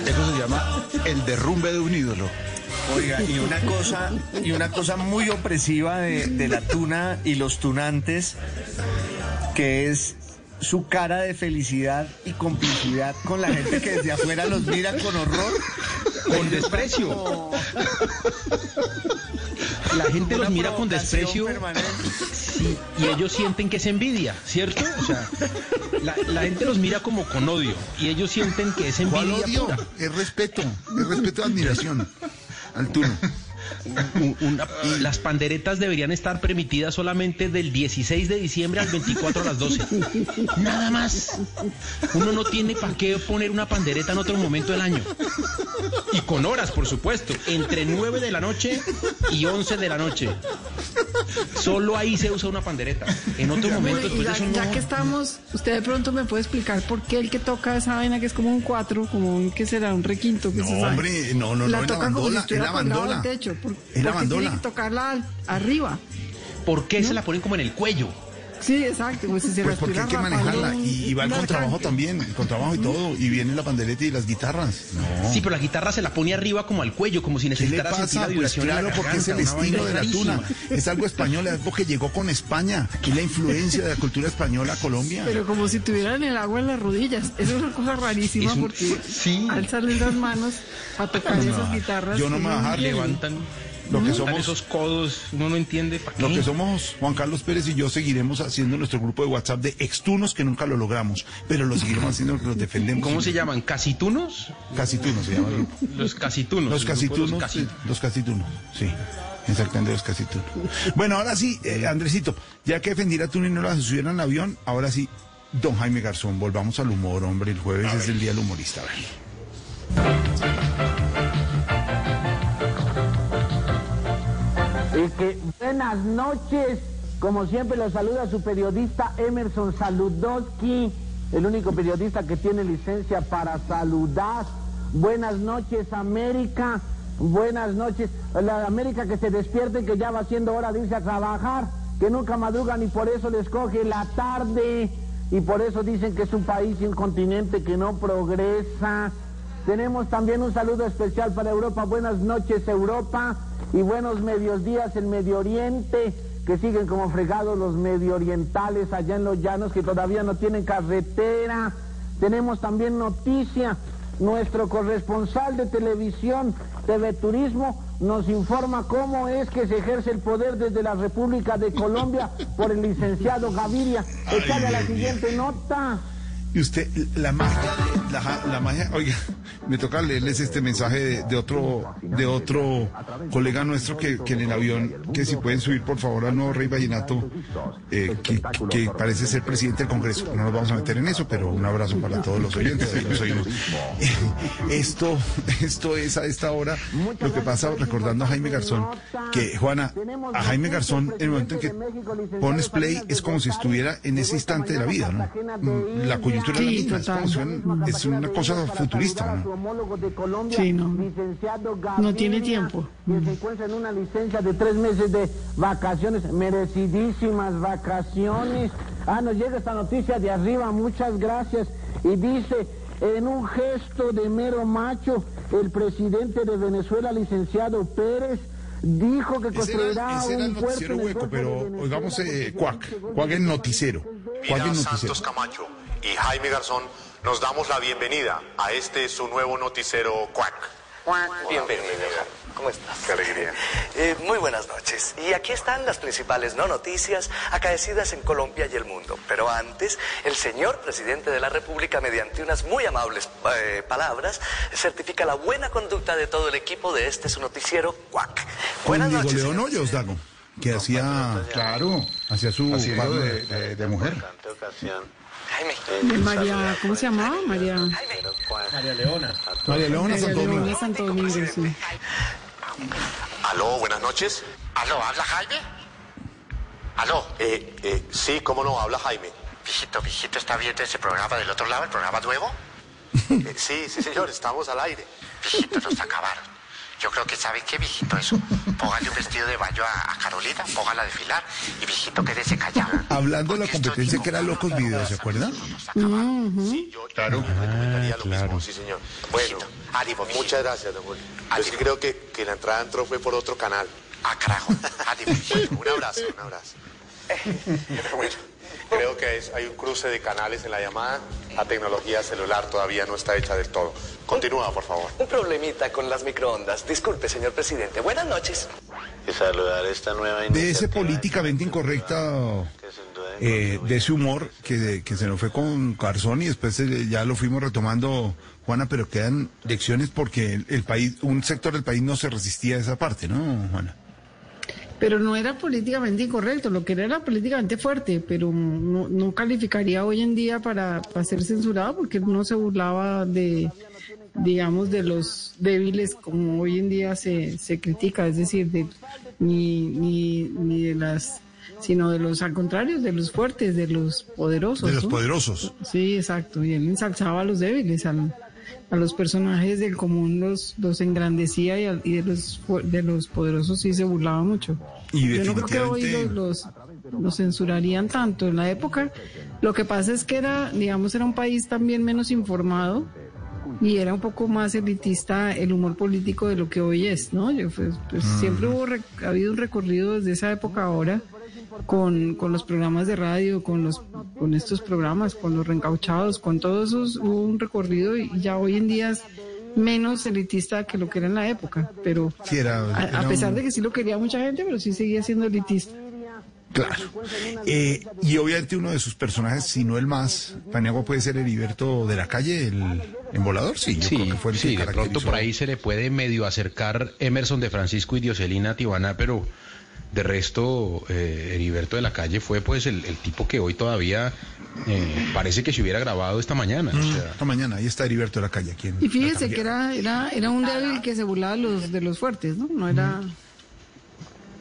Eso se llama el derrumbe de un ídolo. Oiga, y una cosa, y una cosa muy opresiva de, de la tuna y los tunantes, que es su cara de felicidad y complicidad con la gente que desde afuera los mira con horror. Con desprecio. La gente los mira con desprecio sí, y ellos sienten que es envidia, ¿cierto? O sea, la, la gente los mira como con odio y ellos sienten que es ¿Cuál envidia odio? pura. Es respeto, es respeto y admiración al tuna. Una- las panderetas deberían estar permitidas solamente del 16 de diciembre al 24 a las 12. Nada más. Uno no tiene para qué poner una pandereta en otro momento del año. Y con horas, por supuesto. Entre 9 de la noche y 11 de la noche. Solo ahí se usa una pandereta. En otro momento, ya, eso ya no. que estamos, usted de pronto me puede explicar por qué el que toca esa vaina que es como un cuatro, como un, ¿qué será? Un requinto. que No, se hombre, no, no, la no, la toca como si bandola, la bandola. techo. ¿Por, Es la por qué tiene que tocarla arriba? ¿Por qué se la ponen como en el cuello? Sí, exacto. Pues, si se Pues porque hay que manejarla y, y va contrabajo arcante. también, el contrabajo y todo, y viene la pandereta y las guitarras. No. Sí, pero la guitarra se la pone arriba como al cuello, como si ¿Qué le necesitara sentir pasa? la Pues vibración la claro, porque es el estilo de la tuna. Es algo español, es algo que llegó con España. Es la influencia de la cultura española a Colombia. Pero como si tuvieran el agua en las rodillas. Eso es una cosa rarísima un- porque sí. alzarles las manos a tocar esas guitarras. yo no me bajar. Levantan, Lo que levantan somos- esos codos, uno no entiende para qué. Lo que somos Juan Carlos Pérez y yo seguiremos haciendo nuestro grupo de WhatsApp de extunos que nunca lo logramos, pero lo seguiremos haciendo los defendemos. ¿Cómo se llaman? ¿Casitunos? Casitunos se llama el grupo. Los casitunos. Los casitunos, los casi- los casitunos, sí. Exactamente, los casitunos. Bueno, ahora sí, eh, Andresito, ya que defendí la tuna y no la subiera en el avión, ahora sí, don Jaime Garzón, volvamos al humor, hombre, el jueves es el día del humorista. A ver. Buenas noches, como siempre los saluda su periodista Emerson Saludowski, el único periodista que tiene licencia para saludar. Buenas noches América, buenas noches. La América que se despierte que ya va siendo hora de irse a trabajar, que nunca madrugan y por eso les coge la tarde y por eso dicen que es un país y un continente que no progresa. Tenemos también un saludo especial para Europa. Buenas noches Europa y buenos medios días en Medio Oriente, que siguen como fregados los medio orientales allá en los llanos que todavía no tienen carretera. Tenemos también noticia. Nuestro corresponsal de televisión, TV Turismo, nos informa cómo es que se ejerce el poder desde la República de Colombia por el licenciado Gaviria. Échale a la siguiente nota. Y usted, la de- la, la magia, oiga, me toca leerles este mensaje de, de otro, de otro colega nuestro que, que en el avión, que si pueden subir por favor al nuevo Rey Vallenato, eh, que, que parece ser presidente del Congreso. No nos vamos a meter en eso, pero un abrazo para todos los oyentes, ahí los oímos. Esto, esto es a esta hora lo que pasa recordando a Jaime Garzón, que Juana, a Jaime Garzón, en el momento en que pones play, es como si estuviera en ese instante de la vida, ¿no? La coyuntura es la misma, es, como si es una cosa futurista, ¿no? Sí, no. No tiene tiempo. Que se encuentra en una licencia de tres meses de vacaciones, merecidísimas vacaciones. Ah, nos llega esta noticia de arriba, muchas gracias. Y dice, en un gesto de mero macho, el presidente de Venezuela, licenciado Pérez, dijo que Ese construirá era, ese era el un puerto noticiero el hueco, pero oigamos eh, Cuac, Cuac el noticiero, Cuac el noticiero. Santos Camacho y Jaime Garzón, nos damos la bienvenida a este su nuevo noticiero Cuac. Bienvenido. ¿cómo estás? Qué alegría. Eh, muy buenas noches. Y aquí están las principales no noticias acaecidas en Colombia y el mundo. Pero antes, el señor presidente de la República, mediante unas muy amables eh, palabras, certifica la buena conducta de todo el equipo de este su noticiero Cuac. Con Buenas Diego noches. León Hoyos, Dago, que hacía, claro, hacía su Así barba de, de- de mujer. De María, ¿cómo se llamaba? María. María Leona. María Leona Santo Domingo. Leona Santo Domingo, sí. Aló, buenas noches. ¿Aló, habla Jaime? ¿Aló? Eh, eh, sí, cómo no, habla Jaime. Viejito, viejito, ¿está viendo ese programa del otro lado, el programa nuevo? Eh, sí, sí, señor, estamos al aire. Viejito, nos acabaron. Yo creo que sabe qué, viejito, eso. Póngale un vestido de baño a, a Carolina, póngala a desfilar y viejito, quédese callado. Hablando de la competencia que era Locos Videos, ¿se acuerdan? Claro. Recomendaría lo mismo, sí, señor. Bueno, ánimo, muchas gracias, don Julio. Yo sí creo que, que la entrada entró fue por otro canal. Ah, carajo. Ánimo. un abrazo, un abrazo. Bueno, creo que es- hay un cruce de canales en la llamada. La tecnología celular todavía no está hecha del todo. Continúa, por favor. Un problemita con las microondas. Disculpe, señor presidente. Buenas noches. Y saludar esta nueva De ese políticamente incorrecta, eh, de ese humor que, que se nos fue con Garzón y después eh, ya lo fuimos retomando, Juana, pero quedan lecciones porque el, el país, un sector del país no se resistía a esa parte, ¿no, Juana? Pero no era políticamente incorrecto, lo que era era políticamente fuerte, pero no, no calificaría hoy en día para, para ser censurado porque no se burlaba de, digamos, de los débiles como hoy en día se, se critica, es decir, de, ni, ni, ni de las, sino de los, al contrario, de los fuertes, de los poderosos. De los ¿no? poderosos. Sí, exacto, y él ensalzaba a los débiles, al- a los personajes del común los, los engrandecía y, y de los de los poderosos sí se burlaba mucho. Y Yo no creo que hoy los, los, los censurarían tanto. En la época, lo que pasa es que era, digamos, era un país también menos informado y era un poco más elitista el humor político de lo que hoy es, ¿no? Yo, pues, pues, Mm. Siempre hubo ha habido un recorrido desde esa época ahora con, con los programas de radio, con los con estos programas, con los reencauchados, con todos esos hubo un recorrido y ya hoy en día es menos elitista que lo que era en la época, pero Sí, era- a, era a pesar un- de que sí lo quería mucha gente, pero sí seguía siendo elitista. Claro. Eh, y obviamente uno de sus personajes, si no el más, Paniagua puede ser Heriberto de la calle, el embolador, sí, yo Sí, creo que fue el que sí, de pronto caracterizó. por ahí se le puede medio acercar Emerson de Francisco y Dioselina Tibana, pero de resto eh, Heriberto de la Calle fue pues el, el tipo que hoy todavía eh, parece que se hubiera grabado esta mañana. o Mm, sea, Esta mañana, ahí está Heriberto de la calle. Aquí en Y fíjese que era, era, era un débil que se burlaba de los, de los fuertes, ¿no? No era...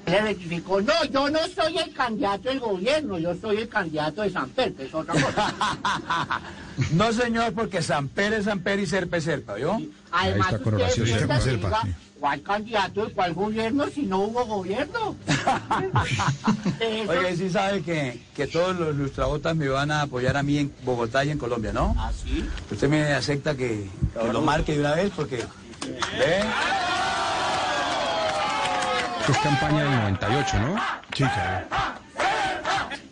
Le rectificó, no, yo no soy el candidato del gobierno, yo soy el candidato de Samper, que es otra cosa. No, señor, porque Samper es Samper y Serpa es Serpa, ¿yo? Además, usted correlación, piensa ¿cuál candidato de cuál gobierno si no hubo gobierno? Oye, sí sabe que, que todos los lustrabotas me van a apoyar a mí en Bogotá y en Colombia, ¿no? ¿Ah, sí? Usted me acepta que, que lo marque de una vez porque... ¿Ve? es campaña del 98, ¿no? Sí, claro.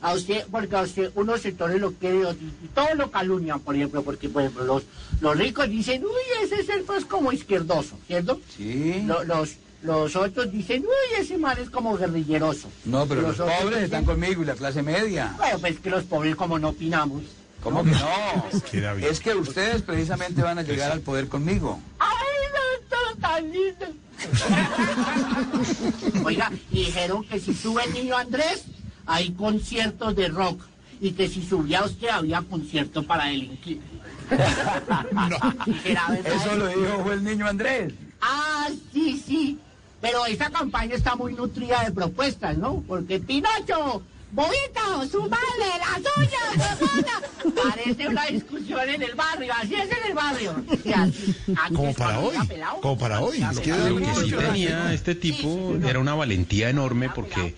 A usted, porque a usted unos sectores lo quieren y todos lo calumnian, por ejemplo, porque por ejemplo los, los ricos dicen, uy, ese Serpa es como izquierdoso, ¿cierto? Sí. Lo- los, los otros dicen, uy, ese man es como guerrilleroso. No, pero los pobres dicen, están conmigo y la clase media. Bueno, pues que los pobres como no opinamos. ¿Cómo que no? Es que ustedes precisamente van a llegar al poder conmigo. ¡Ay, no, todo tan lindo! Oiga, dijeron que si sube el niño Andrés, hay conciertos de rock. Y que si subía usted, había concierto para delinquir. ¿Será verdad Eso lo dijo el niño Andrés. Ah, sí, sí. Pero esta campaña está muy nutrida de propuestas, ¿no? Porque Pinocho, Bobito, su madre, la suya, su hermana. Parece una discusión en el barrio, así es en el barrio. Y así- antes Como para hoy, pelado, como para hoy. es que Lo que sí tenía este tipo era una valentía enorme porque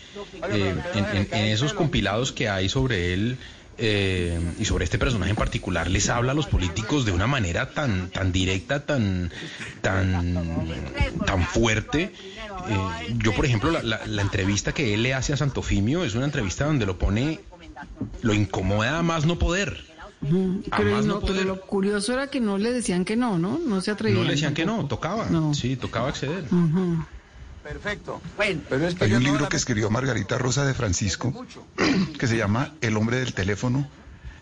eh, en, en- en esos compilados que hay sobre él eh, y sobre este personaje en particular les habla a los políticos de una manera tan tan directa, tan tan tan fuerte. Eh, yo, por ejemplo, la, la- la entrevista que él le hace a Santofimio es una entrevista donde lo pone, lo incomoda a más no poder. Pero, Jamás no, no pero poder. lo curioso era que no le decían que no, ¿no? No se atrevían. No le decían que no, tocaba. No. Sí, tocaba acceder. Ujú. Perfecto. Bueno, Pero es que hay un libro que escribió Margarita Rosa de Francisco que se llama El hombre del teléfono,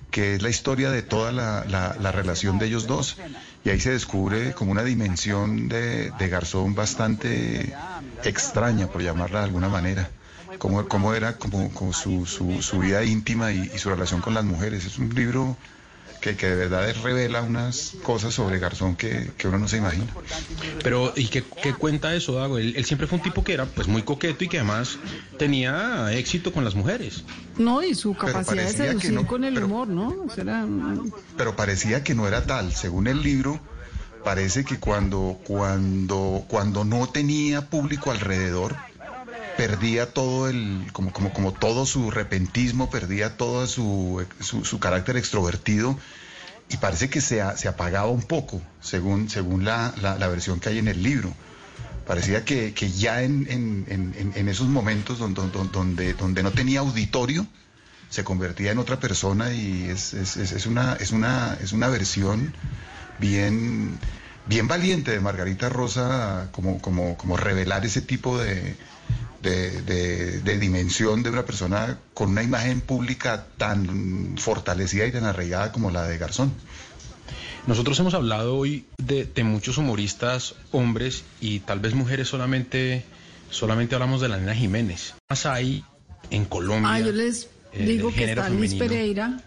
que es la historia de toda la, la- la relación de ellos dos. Y ahí se descubre como una dimensión de, de Garzón bastante extraña, por llamarla de alguna manera. Cómo, cómo era como, como su, su, su vida íntima y, y su relación con las mujeres. Es un libro que, que de verdad revela unas cosas sobre Garzón que, que uno no se imagina. Pero, ¿y qué, qué cuenta eso, Dago? Él, él siempre fue un tipo que era pues muy coqueto y que además tenía éxito con las mujeres. No, y su capacidad de seducir no, con el humor, ¿no? O sea, era- pero parecía que no era tal. Según el libro, parece que cuando, cuando, cuando no tenía público alrededor, perdía todo el, como, como, como todo su repentismo, perdía todo su, su, carácter extrovertido y parece que se, se apagaba un poco, según, según la, la, la versión que hay en el libro. Parecía que, que ya en, en, en, en esos momentos donde, donde, donde, no tenía auditorio, se convertía en otra persona y es, es, es una, es, una, es una versión bien, bien valiente de Margarita Rosa, como, como, como revelar ese tipo de, de, de- de dimensión de una persona con una imagen pública tan fortalecida y tan arraigada como la de Garzón. Nosotros hemos hablado hoy de, de muchos humoristas hombres y tal vez mujeres solamente, solamente hablamos de la nena Jiménez. Más hay en Colombia. Ah, yo les eh, digo que está Liz. Pereira.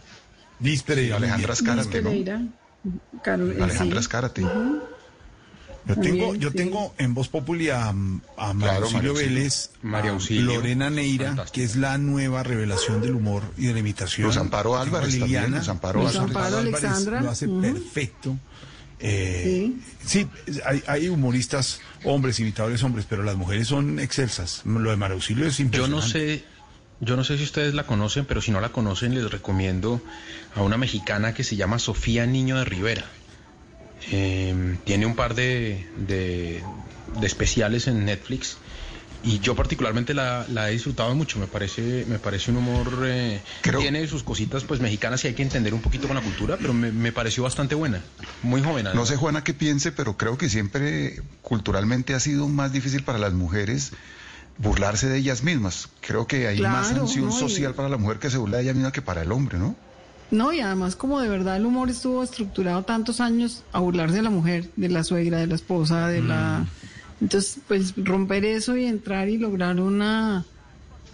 Liz Pereira. Alejandra Escárate, ¿no? Pereira. Carol- Alejandra sí. Escárate. Yo tengo, yo sí. tengo en Voz Populi a, a María Claro, Auxilio María Auxilio. Vélez, María a Auxilio. Lorena Neira, Fantástico. que es la nueva revelación del humor y de la imitación. Luz Amparo Álvarez también, Liliana. Luz Amparo Álvarez. Amparo Alexandra. lo hace perfecto. Eh, sí, hay, hay humoristas hombres, imitadores hombres, pero las mujeres son excelsas. Lo de María Auxilio es Yo impresionante. no sé, yo no sé si ustedes la conocen, pero si no la conocen les recomiendo a una mexicana que se llama Sofía Niño de Rivera. Eh, tiene un par de, de- de especiales en Netflix y yo particularmente la, la he disfrutado mucho. Me parece, me parece un humor eh, Creo- tiene sus cositas pues mexicanas y hay que entender un poquito con la cultura, pero me, me pareció bastante buena, muy joven. No sé, Juana, qué piense, pero creo que siempre culturalmente ha sido más difícil para las mujeres burlarse de ellas mismas. Creo que hay más sanción ¿no? Y- social para la mujer que se burla de ella misma que para el hombre, ¿no? No, y además como de verdad el humor estuvo estructurado tantos años a burlarse de la mujer, de la suegra, de la esposa, de la... Entonces, pues romper eso y entrar y lograr una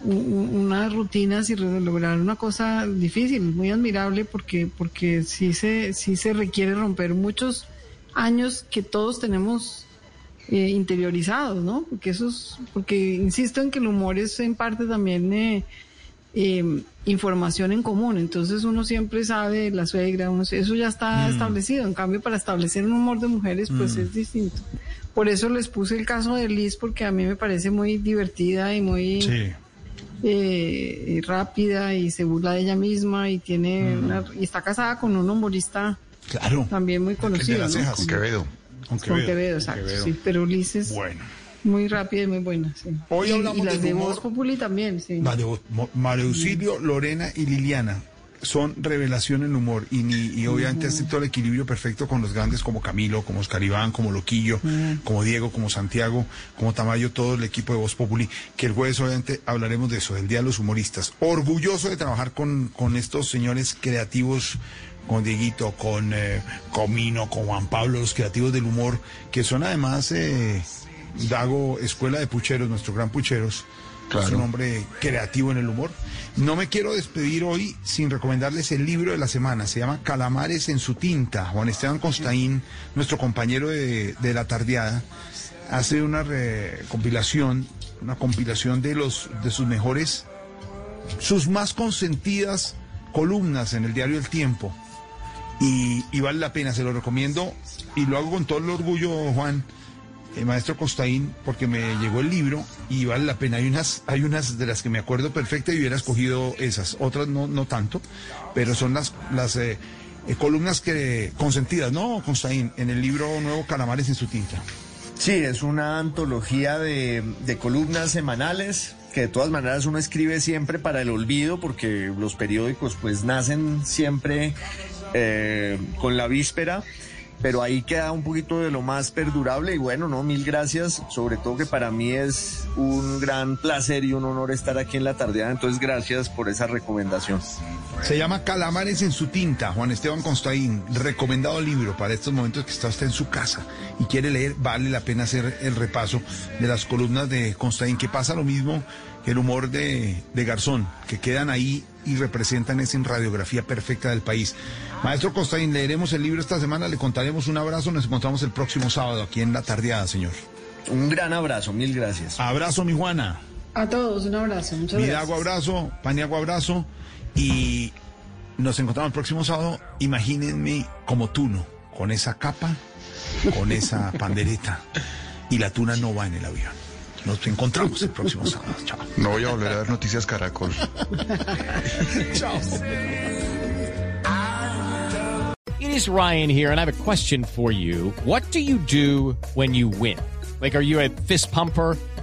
unas rutinas y lograr una cosa difícil, muy admirable porque porque sí se sí se requiere romper muchos años que todos tenemos eh, interiorizados, ¿no? Porque eso es, porque insisto en que el humor es en parte también eh, eh, información en común, entonces uno siempre sabe de la suegra, uno- eso ya está Mm. establecido, en cambio para establecer un humor de mujeres pues Mm. es distinto. Por eso les puse el caso de Liz porque a mí me parece muy divertida y muy Sí. eh, rápida y se burla de ella misma y tiene Mm. una- y está casada con un humorista Claro. también muy de conocido. Con- Quevedo. Con con Quevedo. Quevedo, exacto, Quevedo. sí, pero Liz es Bueno. Muy rápida y muy buena, sí. Hoy hablamos y las de humor. Voz Populi también, sí. Mo- María Auxilio, Lorena y Liliana son revelación en humor y, ni, y obviamente hace todo el equilibrio perfecto con los grandes como Camilo, como Oscar Iván, como Loquillo, como Diego, como Santiago, como Tamayo, todo el equipo de Voz Populi, que el jueves obviamente hablaremos de eso, del Día de los Humoristas. Orgulloso de trabajar con, con estos señores creativos, con Dieguito, con eh, Comino, con Juan Pablo, los creativos del humor, que son además... Eh, Dago, Escuela de Pucheros, nuestro gran Pucheros, Claro. es un hombre creativo en el humor. No me quiero despedir hoy sin recomendarles el libro de la semana. Se llama Calamares en su tinta. Juan Esteban Constaín, nuestro compañero de, de la tardeada, hace una compilación, una compilación de los de sus mejores, sus más consentidas columnas en el diario El Tiempo. Y, y vale la pena, se lo recomiendo y lo hago con todo el orgullo, Juan, maestro Costaín, porque me llegó el libro y vale la pena. Hay unas, hay unas de las que me acuerdo perfecta y hubiera escogido esas, otras no, no tanto, pero son las, las eh, eh, columnas que consentidas, ¿no, Costaín? En el libro nuevo Calamares en su tinta. Sí, es una antología de, de columnas semanales que de todas maneras uno escribe siempre para el olvido porque los periódicos pues nacen siempre eh, con la víspera, pero ahí queda un poquito de lo más perdurable y bueno, no, mil gracias, sobre todo que para mí es un gran placer y un honor estar aquí en la tardeada, entonces gracias por esa recomendación. Se llama Calamares en su tinta, Juan Esteban Constaín, recomendado libro para estos momentos que está usted en su casa y quiere leer, vale la pena hacer el repaso de las columnas de Constaín, que pasa lo mismo el humor de, de Garzón, que quedan ahí y representan esa radiografía perfecta del país. Maestro Constaín, leeremos el libro esta semana, le contaremos un abrazo, nos encontramos el próximo sábado aquí en la tardeada, señor. Un gran abrazo, mil gracias. Abrazo, mi Juana. A todos, un abrazo. Muchas Midago, gracias. abrazo, Paniago, abrazo. Y nos encontramos el próximo sábado. Imagínense como Tuno, con esa capa, con esa pandereta. Y la tuna no va en el avión. Nos encontramos el próximo sábado. Chao. No voy a volver a ver Noticias Caracol. Chao. It is Ryan here, and I have a question for you. What do you do when you win? Like, are you a fist pumper?